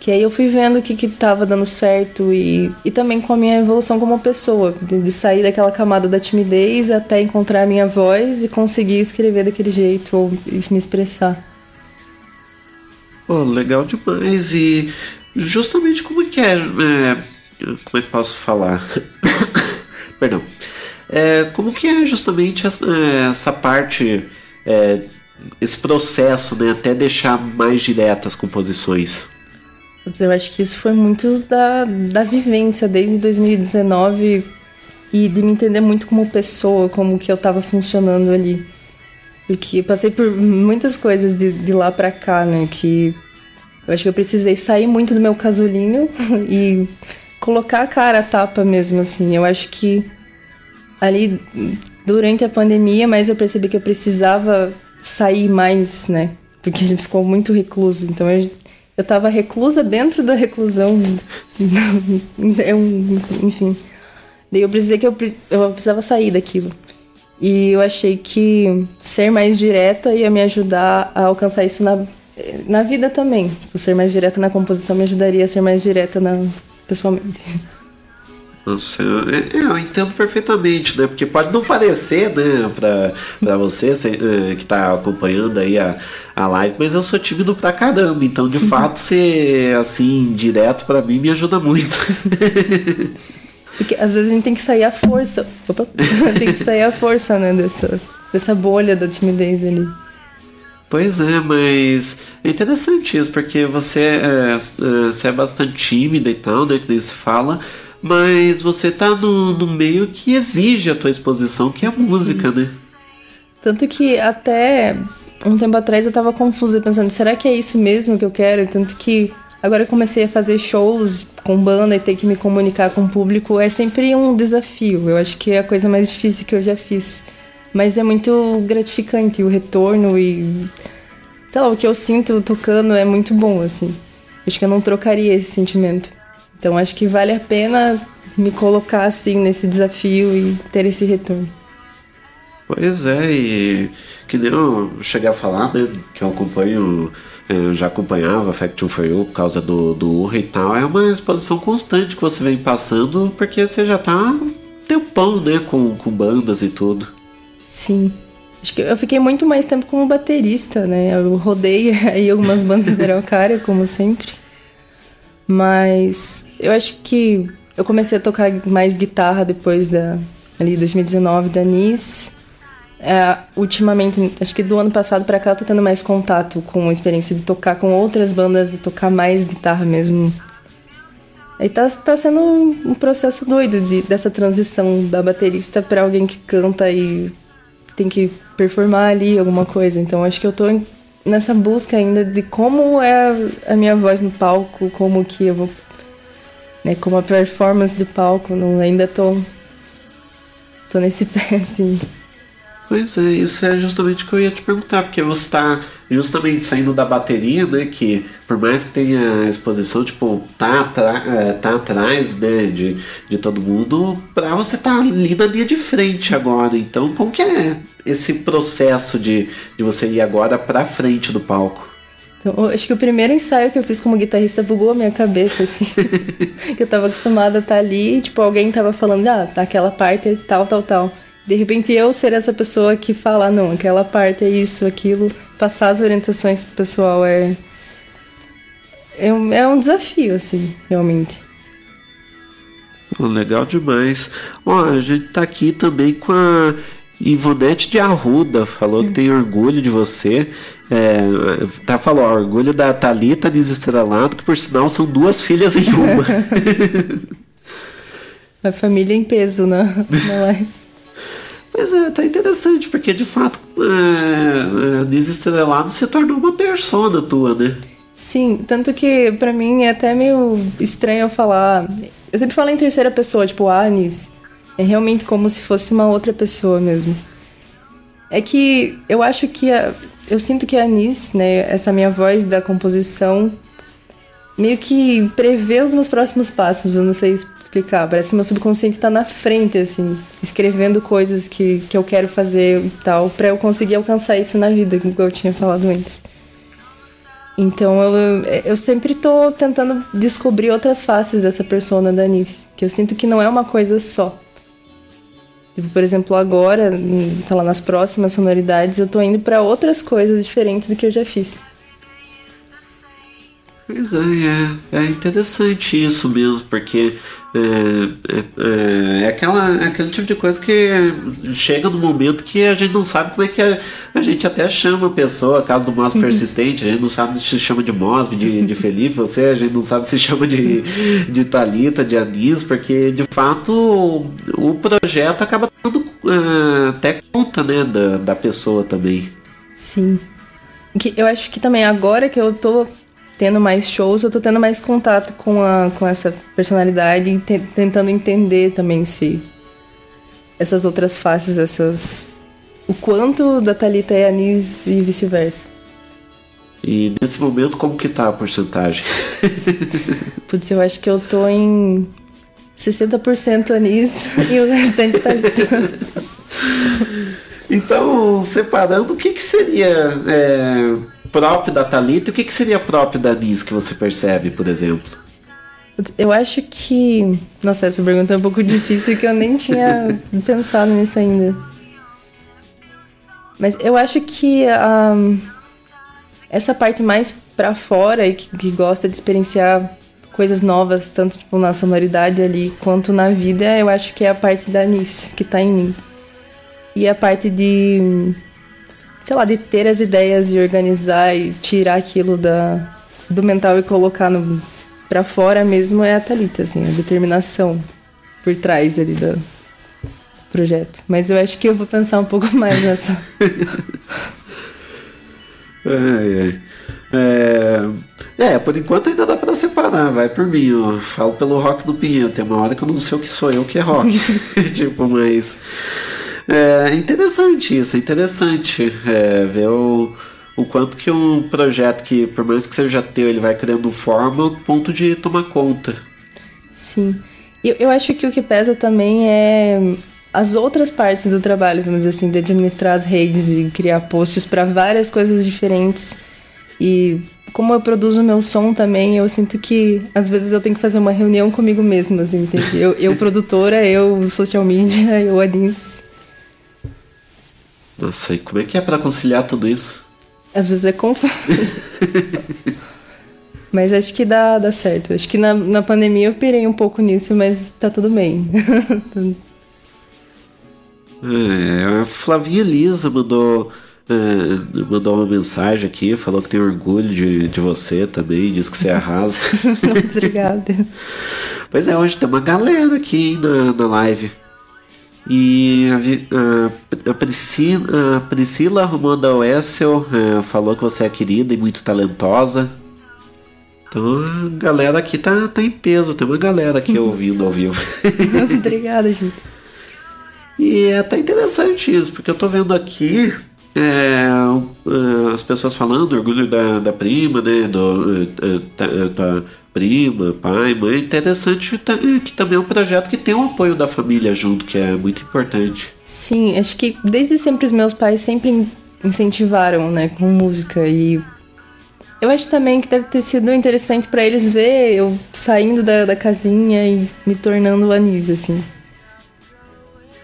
Que aí eu fui vendo o que, que tava dando certo e, e também com a minha evolução como pessoa, de, de sair daquela camada da timidez até encontrar a minha voz e conseguir escrever daquele jeito ou me expressar. Pô, legal demais. E justamente como que é. é, como é que posso falar? Perdão. É, como que é justamente essa, é, essa parte. é, esse processo, né? Até deixar mais diretas as composições. Eu acho que isso foi muito da, da vivência desde 2019 e de me entender muito como pessoa, como que eu tava funcionando ali. Porque passei por muitas coisas de, de lá pra cá, né? Que eu acho que eu precisei sair muito do meu casulinho e colocar a cara a tapa mesmo, assim. Eu acho que ali durante a pandemia, mas eu percebi que eu precisava sair mais, né? Porque a gente ficou muito recluso. Então eu, eu tava reclusa dentro da reclusão. Eu, enfim. Daí eu precisei que eu, eu precisava sair daquilo. E eu achei que ser mais direta ia me ajudar a alcançar isso na, na vida também. Tipo, ser mais direta na composição me ajudaria a ser mais direta na, pessoalmente. Nossa, eu, é, eu entendo perfeitamente, né? Porque pode não parecer, né, pra, pra você cê, é, que tá acompanhando aí a, a live, mas eu sou tímido pra caramba, então de fato ser assim, direto pra mim me ajuda muito. Porque às vezes a gente tem que sair à força. Opa! tem que sair à força, né? Dessa, dessa bolha da timidez ali. Pois é, mas é interessante isso, porque você é, é, você é bastante tímida e tal, né? Que nem se fala, mas você tá no, no meio que exige a tua exposição, que é a música, né? Tanto que até um tempo atrás eu tava confusa, pensando, será que é isso mesmo que eu quero? Tanto que agora eu comecei a fazer shows com banda e ter que me comunicar com o público é sempre um desafio. Eu acho que é a coisa mais difícil que eu já fiz. Mas é muito gratificante o retorno e. Sei lá, o que eu sinto tocando é muito bom, assim. Acho que eu não trocaria esse sentimento. Então acho que vale a pena me colocar assim nesse desafio e ter esse retorno. Pois é, e que nem eu cheguei a falar, né? Que eu acompanho, eu já acompanhava Faction for You por causa do, do Urra e tal. É uma exposição constante que você vem passando, porque você já tá tempão, né? Com, com bandas e tudo. Sim. Acho que eu fiquei muito mais tempo como baterista, né? Eu rodei aí algumas bandas de Araucária, como sempre. Mas eu acho que eu comecei a tocar mais guitarra depois da ali 2019 da Nice. É, ultimamente, acho que do ano passado pra cá eu tô tendo mais contato com a experiência de tocar com outras bandas e tocar mais guitarra mesmo. Aí tá, tá sendo um processo doido de- dessa transição da baterista pra alguém que canta e tem que performar ali alguma coisa. Então acho que eu tô nessa busca ainda de como é a minha voz no palco, como que eu vou. Né, como a performance do palco, não, ainda tô. tô nesse pé, assim. Pois é, isso é justamente o que eu ia te perguntar, porque você está justamente saindo da bateria, né? Que por mais que tenha a exposição, tipo, tá, é, tá atrás né, de, de todo mundo, pra você tá ali na linha de frente agora. Então, como que é esse processo de, de você ir agora pra frente do palco? Então, acho que o primeiro ensaio que eu fiz como guitarrista bugou a minha cabeça, assim. que eu tava acostumada a estar ali, e, tipo, alguém tava falando, ah, tá aquela parte tal, tal, tal. De repente eu ser essa pessoa que fala, "Ah, não, aquela parte é isso, aquilo, passar as orientações pro pessoal é. É um, é um desafio, assim, realmente. Legal demais. Ó, a gente tá aqui também com a Ivonete de Arruda, falou que tem orgulho de você. É, tá falou, ó, orgulho da Thalita Desestrelado, que por sinal são duas filhas em uma. A família em peso na, na live. Mas é, tá interessante, porque de fato é, é, Desestrelado se tornou uma persona tua, né? Sim, tanto que pra mim é até meio estranho eu falar. Eu sempre falo em terceira pessoa, tipo, Anis. É realmente como se fosse uma outra pessoa mesmo. É que eu acho que a- eu sinto que a Anis, né, essa minha voz da composição, meio que prevê os meus próximos passos. Eu não sei explicar. Parece que meu subconsciente tá na frente, assim, escrevendo coisas que, que eu quero fazer e tal, pra eu conseguir alcançar isso na vida, como eu tinha falado antes. Então eu, eu sempre tô tentando descobrir outras faces dessa persona da que eu sinto que não é uma coisa só. Tipo, por exemplo, agora, hum, sei lá, nas próximas sonoridades, eu tô indo pra outras coisas diferentes do que eu já fiz. Pois é, é, é interessante isso mesmo, porque é, é, é, é aquela, é aquele tipo de coisa que chega no momento que a gente não sabe como é que a, a gente até chama a pessoa, caso do Mosby persistente, a gente não sabe se chama de Mosby, de, de Felipe, você, a gente não sabe se chama de, de Thalita, de Anis, porque de fato o, o projeto acaba dando é, até conta né, da, da pessoa também. Sim. Que eu acho que também agora que eu tô tendo mais shows, eu tô tendo mais contato com, a, com essa personalidade e te- tentando entender também se essas outras faces, essas. O quanto da Thalita é Anis e vice-versa. E nesse momento, como que tá a porcentagem? Putz, eu acho que eu tô em 60% Anis e o restante Thalita. Então, separando, o que, que seria é, próprio da Thalita o que, que seria próprio da Nis que você percebe, por exemplo? Eu acho que. Nossa, essa pergunta é um pouco difícil que eu nem tinha pensado nisso ainda. Mas eu acho que ahm, essa parte mais pra fora e que, que gosta de experienciar coisas novas, tanto tipo, na sonoridade ali quanto na vida, eu acho que é a parte da Nis que tá em mim. E a parte de. Sei lá, de ter as ideias e organizar e tirar aquilo da, do mental e colocar no, pra fora mesmo é a Thalita, assim, a determinação por trás ali da, projeto. Mas eu acho que eu vou pensar um pouco mais nessa. Ai, ai. É... é, por enquanto ainda dá pra separar, vai por mim. Eu falo pelo rock do Pinheiro. Tem uma hora que eu não sei o que sou eu que é rock. tipo, mas. É interessante isso, é interessante é, ver o, o quanto que um projeto que, por mais que seja teu, ele vai criando forma ao ponto de tomar conta. Sim. Eu, eu acho que o que pesa também é as outras partes do trabalho, vamos dizer assim, de administrar as redes e criar posts para várias coisas diferentes. E como eu produzo meu som também, eu sinto que às vezes eu tenho que fazer uma reunião comigo mesma, assim? Eu, eu produtora, eu social media, eu Adins. Nossa, e como é que é pra conciliar tudo isso? Às vezes é confuso. mas acho que dá, dá certo. Acho que na, na pandemia eu pirei um pouco nisso, mas tá tudo bem. É, a Flavinha Lisa mandou, é, mandou uma mensagem aqui, falou que tem orgulho de, de você também, disse que você arrasa. Obrigada. Pois é, hoje tem uma galera aqui hein, na, na live. E a, Priscila, a Priscila Romanda Wessel é, falou que você é querida e muito talentosa. Então a galera aqui tá, tá em peso, tem uma galera aqui ouvindo ao vivo. Obrigada, gente. E é até interessante isso, porque eu tô vendo aqui é, é, as pessoas falando, orgulho da, da prima, né? Do, é, é, tá- é, da prima, pai, mãe. É Interessante que também é um projeto que tem o apoio da família junto, que é muito importante. Sim, acho que desde sempre os meus pais sempre in- incentivaram, né, com música e eu acho também que deve ter sido interessante pra eles ver eu saindo da, da casinha e me tornando Anise, assim.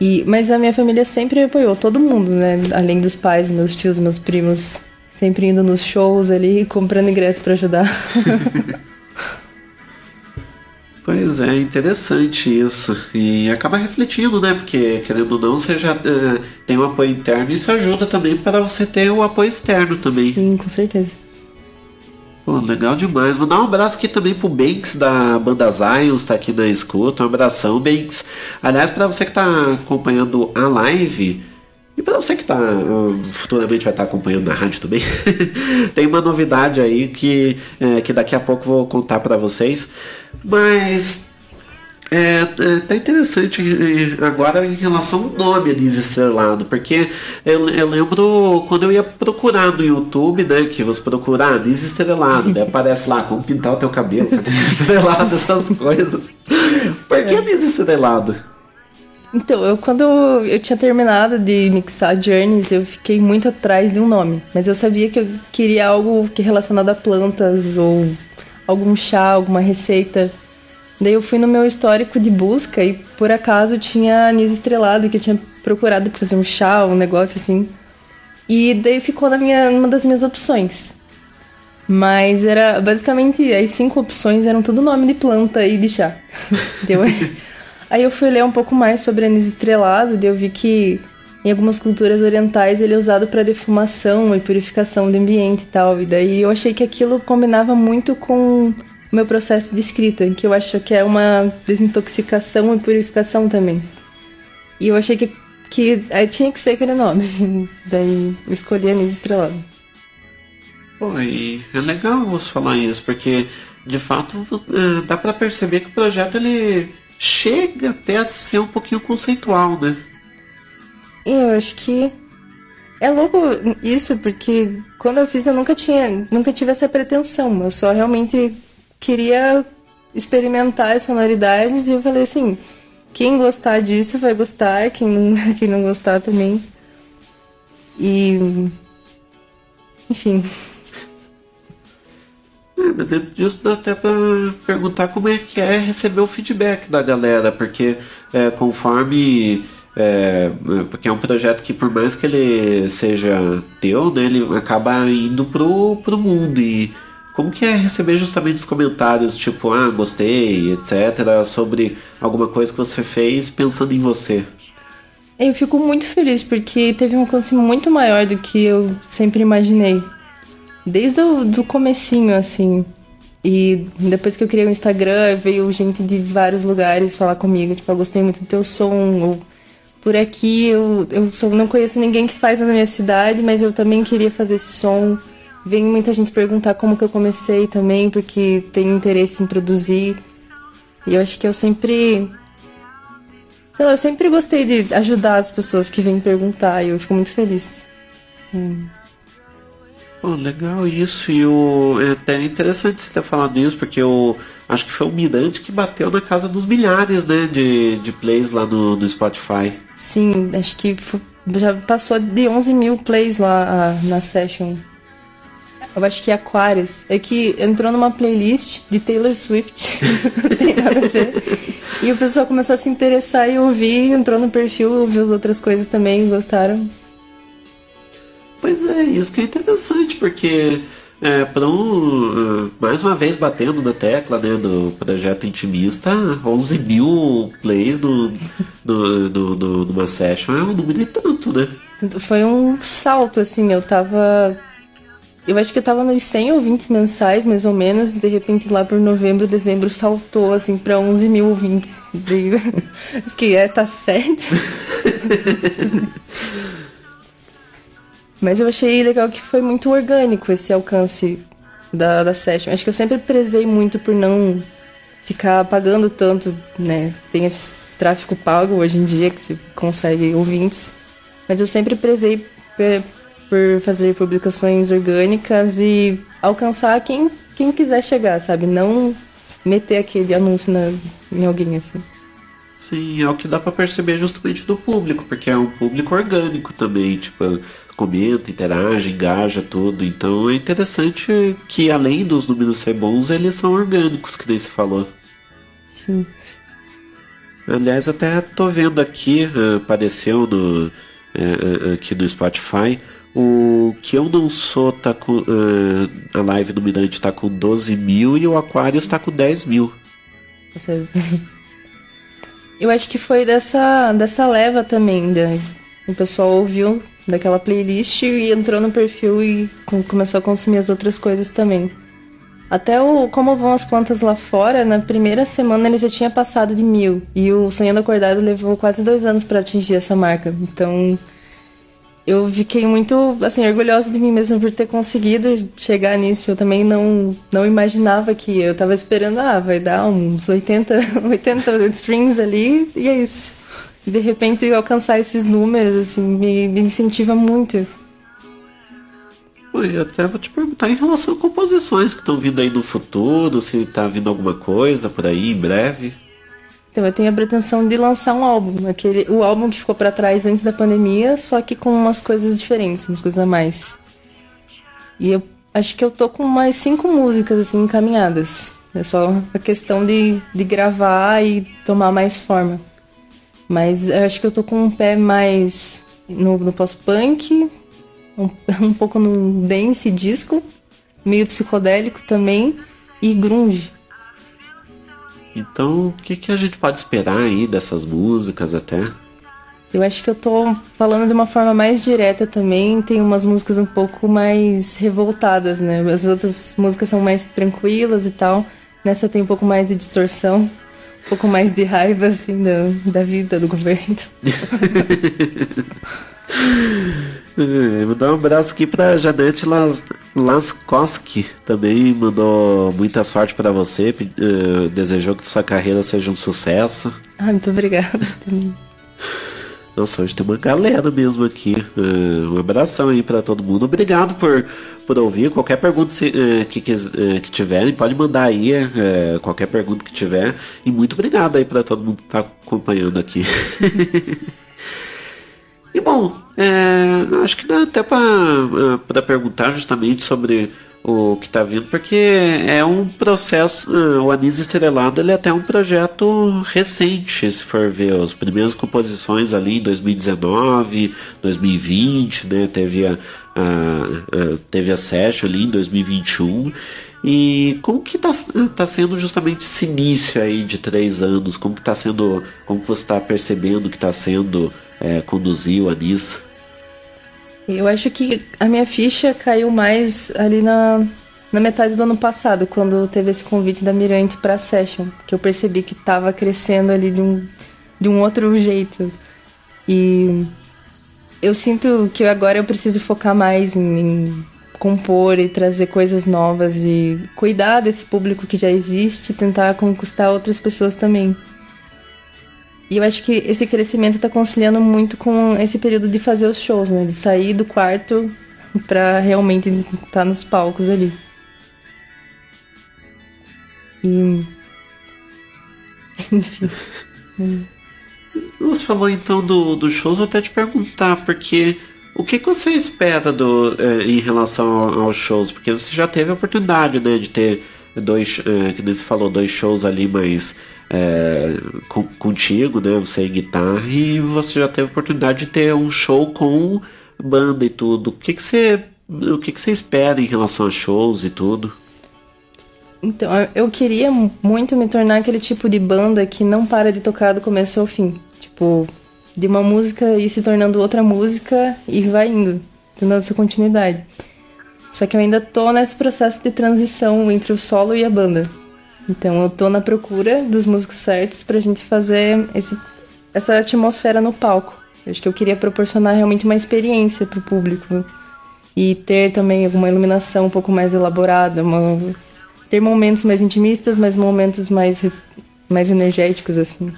E, mas a minha família sempre apoiou, todo mundo, né? Além dos pais, meus tios, meus primos, sempre indo nos shows ali, comprando ingresso pra ajudar. Pois é, interessante isso. E acaba refletindo, né? Porque, querendo ou não, você já é, tem um apoio interno e isso ajuda também para você ter o apoio externo também. Sim, com certeza. Pô, legal demais. Mandar um abraço aqui também pro Banks da banda Zions, tá aqui na escuta. Um abração, Banks. Aliás, para você que tá acompanhando a live, e para você que tá futuramente vai estar acompanhando na rádio também, tem uma novidade aí que, é, que daqui a pouco vou contar para vocês. Mas é, é tá interessante agora em relação ao nome Anis Estrelado, porque eu, eu lembro quando eu ia procurar no YouTube, né, que você procurar Anis Estrelado, daí aparece lá como pintar o teu cabelo, Anis Estrelado, essas coisas. Por que Anis Estrelado? Então, eu quando eu tinha terminado de mixar Journeys, eu fiquei muito atrás de um nome. Mas eu sabia que eu queria algo que relacionado a plantas ou algum chá, alguma receita. Daí eu fui no meu histórico de busca e por acaso tinha anis estrelado que eu tinha procurado fazer um chá, um negócio assim. E daí ficou na minha, uma das minhas opções. Mas era basicamente as cinco opções eram tudo nome de planta e de chá. Deu Aí eu fui ler um pouco mais sobre anis estrelado, daí eu vi que em algumas culturas orientais ele é usado para defumação e purificação do ambiente e tal. E daí eu achei que aquilo combinava muito com o meu processo de escrita, que eu acho que é uma desintoxicação e purificação também. E eu achei que, que aí tinha que ser aquele nome. daí eu escolhi anis estrelado. Pô, e é legal você falar isso, porque de fato é, dá pra perceber que o projeto ele chega até a ser um pouquinho conceitual, né? Eu acho que é louco isso, porque quando eu fiz eu nunca tinha, nunca tive essa pretensão. Eu só realmente queria experimentar as sonoridades e eu falei assim, quem gostar disso vai gostar, quem não, quem não gostar também. E enfim. É, mas dentro disso dá até pra perguntar como é que é receber o feedback da galera, porque é, conforme. É, porque é um projeto que por mais que ele seja teu, né, ele acaba indo pro, pro mundo e como que é receber justamente os comentários tipo, ah, gostei, etc, sobre alguma coisa que você fez pensando em você. Eu fico muito feliz porque teve um alcance muito maior do que eu sempre imaginei. Desde o do comecinho, assim. E depois que eu criei o Instagram, veio gente de vários lugares falar comigo, tipo, eu gostei muito do teu som, ou por aqui. Eu, eu só não conheço ninguém que faz na minha cidade, mas eu também queria fazer esse som. Vem muita gente perguntar como que eu comecei também, porque tem interesse em produzir. E eu acho que eu sempre. Sei lá, eu sempre gostei de ajudar as pessoas que vêm perguntar e eu fico muito feliz. Hum. Pô, legal isso. E o, é até interessante você ter falado isso, porque eu acho que foi o Mirante que bateu na casa dos milhares né, de, de plays lá no, no Spotify. Sim, acho que já passou de 11 mil plays lá na session. Eu acho que é Aquarius. É que entrou numa playlist de Taylor Swift. Não tem nada a ver. E o pessoal começou a se interessar e ouvir, entrou no perfil, ouviu as outras coisas também, gostaram. Pois é, isso que é interessante, porque é, para um, é, mais uma vez batendo na tecla né, do projeto intimista, 11 mil plays no, no, no, no- numa session é um número e tanto, né? Foi um salto, assim, eu tava. Eu acho que eu tava nos 100 ouvintes mensais, mais ou menos, e de repente lá por novembro, dezembro saltou, assim, pra 11 mil ouvintes. Daí Fiquei, é, tá certo. Mas eu achei legal que foi muito orgânico esse alcance da, da session. Acho que eu sempre prezei muito por não ficar pagando tanto, né? Tem esse tráfego pago hoje em dia que se consegue ouvintes. Mas eu sempre prezei pe- por fazer publicações orgânicas e alcançar quem, quem quiser chegar, sabe? Não meter aquele anúncio na, em alguém, assim. Sim, é o que dá pra perceber justamente do público, porque é um público orgânico também, tipo, comenta, interage, engaja tudo. Então é interessante que além dos números ser bons, eles são orgânicos, que nem se falou. Sim. Aliás, até tô vendo aqui, eh, apareceu no, eh, eh, aqui no Spotify, o que eu não sou tá com. a live do Mirante tá com 12 mil e o Aquarius tá com 10 mil. Você- Eu acho que foi dessa, dessa leva também. Da, o pessoal ouviu daquela playlist e entrou no perfil e com- começou a consumir as outras coisas também. Até o Como Vão as Plantas Lá Fora, na primeira semana ele já tinha passado de mil. E o Sonhando Acordado levou quase dois anos para atingir essa marca. Então eu fiquei muito assim orgulhosa de mim mesma por ter conseguido chegar nisso. Eu também não não imaginava que eu tava esperando, ah, vai dar uns 80, 80 streams ali e é isso. E de repente alcançar esses números assim me, me incentiva muito. Oi, eu até vou te perguntar em relação a composições que estão vindo aí no futuro, se tá vindo alguma coisa por aí em breve. Então eu tenho a pretensão de lançar um álbum, aquele o álbum que ficou pra trás antes da pandemia, só que com umas coisas diferentes, umas coisas a mais. E eu acho que eu tô com mais cinco músicas assim encaminhadas. É só a questão de, de gravar e tomar mais forma. Mas eu acho que eu tô com um pé mais no, no pós-punk, um, um pouco no dance disco, meio psicodélico também, e grunge. Então, o que, que a gente pode esperar aí dessas músicas até? Eu acho que eu tô falando de uma forma mais direta também. Tem umas músicas um pouco mais revoltadas, né? As outras músicas são mais tranquilas e tal. Nessa tem um pouco mais de distorção, um pouco mais de raiva, assim, da, da vida, do governo. É, Mandar um abraço aqui pra Janete Las, Laskoski. Também mandou muita sorte pra você. eh, desejou que sua carreira seja um sucesso. Ah, muito obrigada. Nossa, hoje tem uma galera mesmo aqui. Eh, um abração aí pra todo mundo. Obrigado por, por ouvir. Qualquer pergunta se- eh, que, eh, que tiverem, pode mandar aí. qualquer pergunta que tiver. E muito obrigado aí pra todo mundo que tá acompanhando aqui. E bom, é, acho que dá até para perguntar justamente sobre o que está vindo, porque é um processo, eh, o Anis Estrelado ele é até um projeto recente, se for ver as primeiras composições ali em 2019, 2020, né, teve a, a- a- teve a session ali em 2021, e como que tá, tá sendo justamente esse início aí de três anos? Como que tá sendo, como que você está percebendo que está sendo é, conduzir o Anis? Eu acho que a minha ficha caiu mais ali na, na metade do ano passado, quando teve esse convite da Mirante pra Session, que eu percebi que tava crescendo ali de um, de um outro jeito. E eu sinto que agora eu preciso focar mais em, em compor e trazer coisas novas e cuidar desse público que já existe tentar conquistar outras pessoas também. E eu acho que esse crescimento tá conciliando muito com esse período de fazer os shows, né? De sair do quarto pra realmente estar nos palcos ali. E. Enfim. Você falou então do, do shows, eu até te perguntar, porque o que, que você espera do, eh, em relação ao- aos shows? Porque você já teve a oportunidade né, de ter dois, eh, que nem você falou, dois shows ali, mas eh, com- contigo, né? Você em guitarra, e você já teve a oportunidade de ter um show com banda e tudo. O que, você. O que, você espera em relação a shows e tudo? Então, eu queria muito me tornar aquele tipo de banda que não para de tocar do começo ao fim. Tipo, de uma música ir se tornando outra música e vai indo, tendo essa continuidade. Só que eu ainda tô nesse processo de transição entre o solo e a banda. Então eu tô na procura dos músicos certos pra gente fazer esse, essa atmosfera no palco. Eu acho que eu queria proporcionar realmente uma experiência pro público. E ter também alguma iluminação um pouco mais elaborada, uma, ter momentos mais intimistas, mas momentos mais, mais energéticos, assim.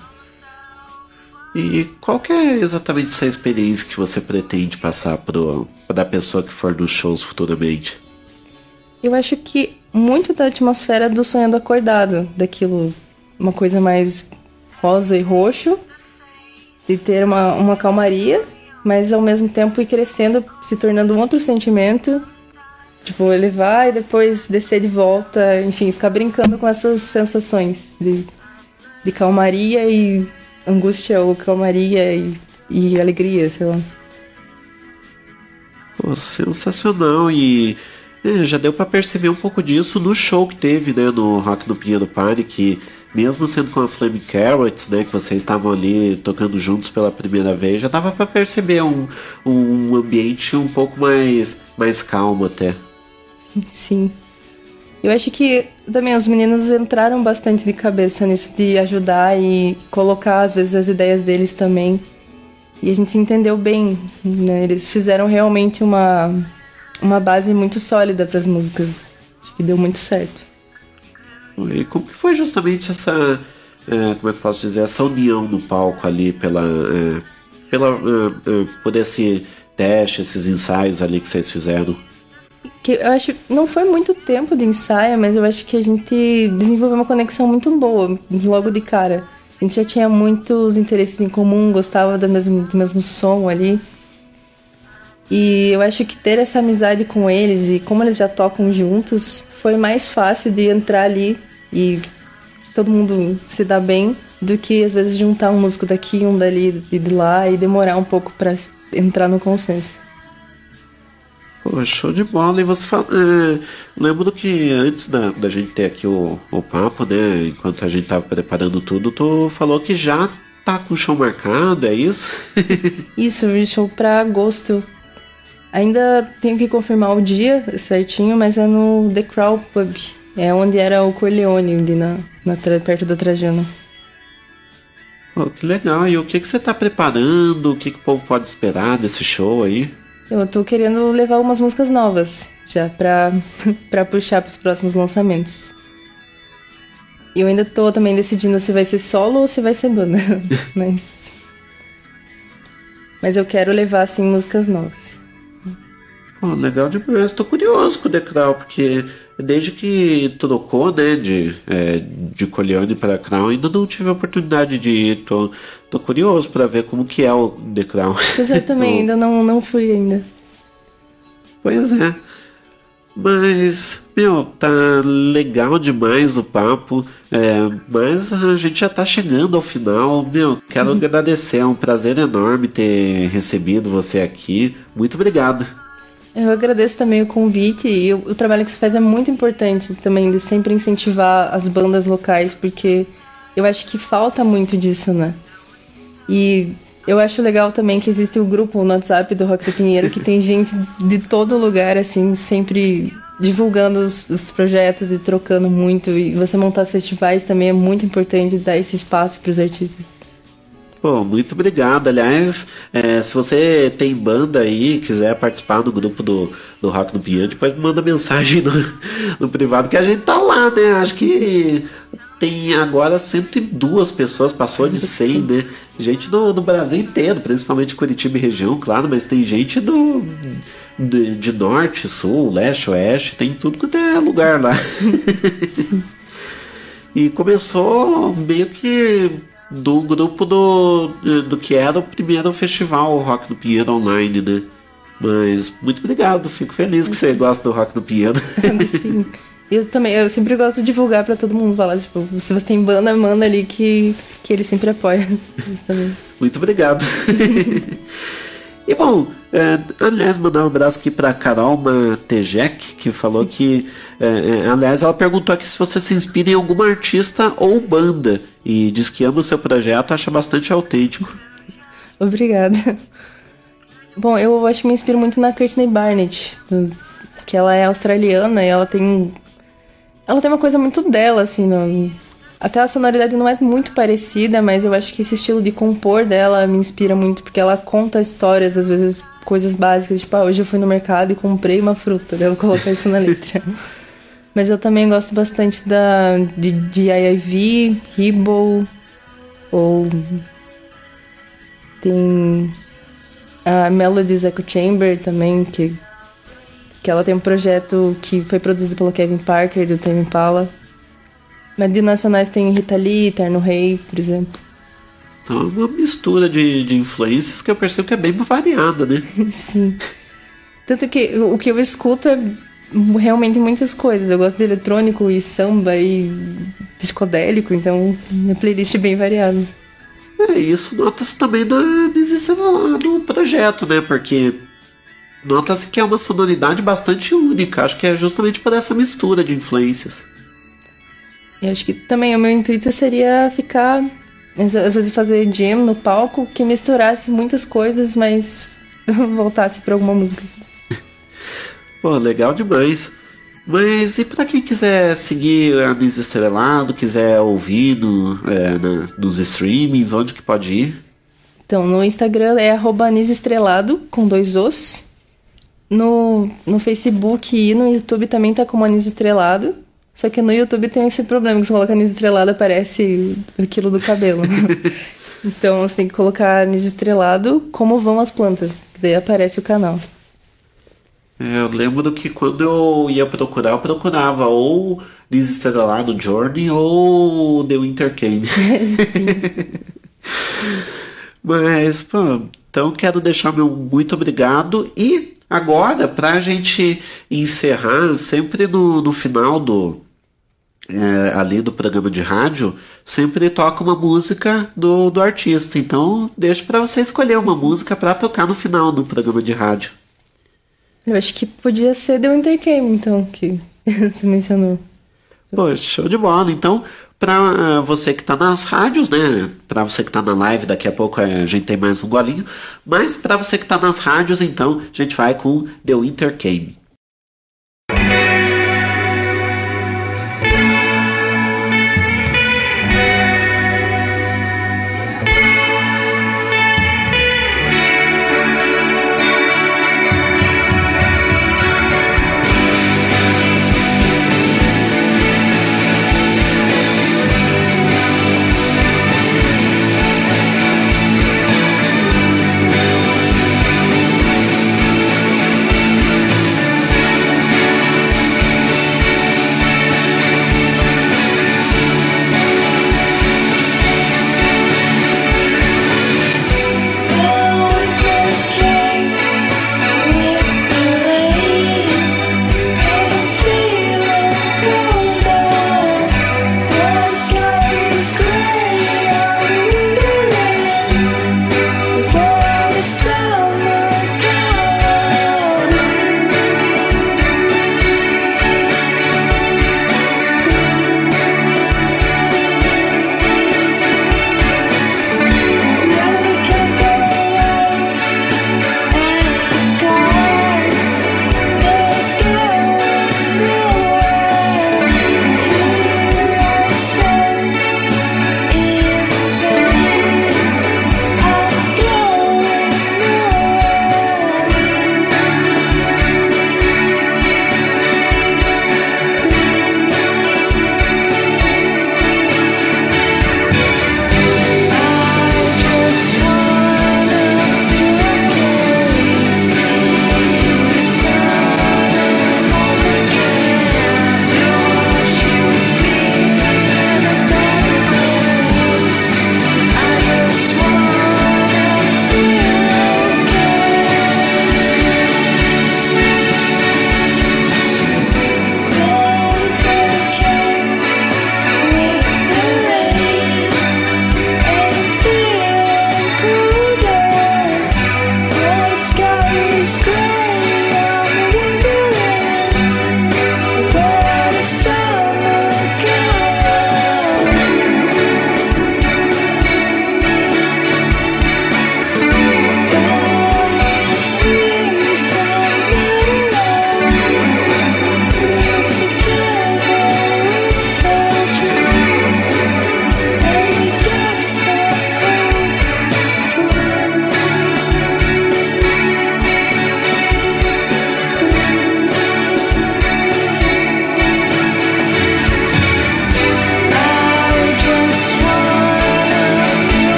E qual que é exatamente essa experiência que você pretende passar para a pessoa que for nos shows futuramente? Eu acho que muito da atmosfera do sonhando acordado, daquilo, uma coisa mais rosa e roxo, de ter uma, uma calmaria, mas ao mesmo tempo ir crescendo, se tornando um outro sentimento. Tipo, ele vai e depois descer de volta, enfim, ficar brincando com essas sensações de, de calmaria e angústia, ou calmaria e, e alegria, sei lá. Pô, sensacional e é, já deu pra perceber um pouco disso no show que teve, né, no Rock no Pinheiro Party, que mesmo sendo com a Flame Carrots, né, que vocês estavam ali tocando juntos pela primeira vez, já dava pra perceber um, um ambiente um pouco mais, mais calmo até. Sim. Eu acho que também os meninos entraram bastante de cabeça nisso de ajudar e colocar às vezes as ideias deles também. E a gente se entendeu bem, né? Eles fizeram realmente uma uma base muito sólida para as músicas. Acho que deu muito certo. E como que foi justamente essa, é, como é que eu posso dizer, essa união no palco ali pela, é, pela, é, é, por esse teste, esses ensaios ali que vocês fizeram? Que eu acho não foi muito tempo de ensaio, mas eu acho que a gente desenvolveu uma conexão muito boa logo de cara. A gente já tinha muitos interesses em comum, gostava do mesmo, do mesmo som ali. E eu acho que ter essa amizade com eles e como eles já tocam juntos, foi mais fácil de entrar ali e todo mundo se dar bem do que às vezes juntar um músico daqui, um dali e de lá e demorar um pouco pra entrar no consenso. Pô, show de bola. E você fala. É, lembro que antes da, da gente ter aqui o, o papo, né? Enquanto a gente tava preparando tudo, tu falou que já tá com o show marcado, é isso? Isso, show pra agosto. Ainda tenho que confirmar o dia certinho, mas é no The Crow Pub. É onde era o Corleone, ali na, na perto da Trajano. Pô, que legal. E o que, que você tá preparando? O que, que o povo pode esperar desse show aí? Eu tô querendo levar umas músicas novas já pra, pra puxar pros próximos lançamentos. E eu ainda tô também decidindo se vai ser solo ou se vai ser banda. mas. Mas eu quero levar, assim, músicas novas. Pô, legal demais. Tô curioso com o Decral, porque desde que trocou, né, de, é, de Colione para Crown, ainda não tive a oportunidade de ir. Tô, tô curioso pra ver como que é o Decral. Pois eu também ainda não, não fui ainda. Pois é. Mas, meu, tá legal demais o papo. É, mas a gente já tá chegando ao final. Meu, quero agradecer. É um prazer enorme ter recebido você aqui. Muito obrigado. Eu agradeço também o convite e o, o trabalho que você faz é muito importante também, de sempre incentivar as bandas locais, porque eu acho que falta muito disso, né? E eu acho legal também que existe o grupo no WhatsApp do Rock do Pinheiro, que tem gente de todo lugar, assim, sempre divulgando os, os projetos e trocando muito. E você montar os festivais também é muito importante dar esse espaço para os artistas. Pô, muito obrigado. Aliás, é, se você tem banda aí, quiser participar do grupo do, do Rock no Pinhão, depois manda mensagem no, no privado que a gente tá lá, né? Acho que tem agora 102 pessoas, passou de 100, né? Gente do, do Brasil inteiro, principalmente Curitiba e região, claro, mas tem gente do de, de norte, sul, leste, oeste, tem tudo quanto é lugar lá. e começou meio que do grupo do, do que era o primeiro festival Rock do Pinheiro Online, né? Mas muito obrigado, fico feliz que você gosta do Rock do Pinheiro. Sim. Eu também, eu sempre gosto de divulgar pra todo mundo falar, tipo, se você tem banda, manda ali que, que ele sempre apoia. Isso também. Muito obrigado. e bom, é, aliás, mandar um abraço aqui pra Carol Matejek, que falou que. é, é, aliás, ela perguntou aqui se você se inspira em alguma artista ou banda. E diz que ama o seu projeto, acha bastante autêntico. Obrigada. Bom, eu acho que me inspiro muito na Courtney Barnett, que ela é australiana e ela tem. Ela tem uma coisa muito dela, assim. no- Até a sonoridade não é muito parecida, mas eu acho que esse estilo de compor dela me inspira muito, porque ela conta histórias, às vezes coisas básicas, tipo, ah, hoje eu fui no mercado e comprei uma fruta, daí ela coloca isso na letra. Mas eu também gosto bastante da de, de IIV, Ribble, ou tem a Melodies Echo Chamber também, que, que ela tem um projeto que foi produzido pelo Kevin Parker, do Tame Impala. Mas de nacionais tem Rita Lee, Terno Rei, por exemplo. Então é uma mistura de, de influências que eu percebo que é bem variada, né? Sim. Tanto que o que eu escuto é realmente muitas coisas. Eu gosto de eletrônico e samba e psicodélico, então minha playlist é bem variada. É, isso nota-se também na existência do projeto, né? Porque nota-se que é uma sonoridade bastante única. Acho que é justamente por essa mistura de influências. E acho que também o meu intuito seria ficar, às vezes fazer jam no palco que misturasse muitas coisas, mas voltasse pra alguma música. assim. Pô, legal demais. Mas e pra quem quiser seguir a Anis Estrelado, quiser ouvir no, é, na- nos streamings, onde que pode ir? Então, no Instagram é Estrelado, com dois Os. No, no Facebook e no YouTube também tá como Anis Estrelado. Só que no YouTube tem esse problema, que você coloca Anis Estrelado, aparece aquilo do cabelo. então você tem que colocar Anis Estrelado, como vão as plantas. Daí aparece o canal. É, eu lembro que quando eu ia procurar, eu procurava ou Anis Estrelado Journey ou The Winter Came. Mas, pô, então quero deixar meu muito obrigado. E agora, pra gente encerrar, sempre no, no final do. É, ali do programa de rádio, sempre toca uma música do, do artista. Então, deixo pra você escolher uma música pra tocar no final do programa de rádio. Eu acho que podia ser The Winter Came, então, que você mencionou. Pô, show de bola. Então, pra eh, você que tá nas rádios, né? Pra você que tá na live, daqui a pouco eh, a gente tem mais um golinho. Mas pra você que tá nas rádios, então, a gente vai com The Winter Came.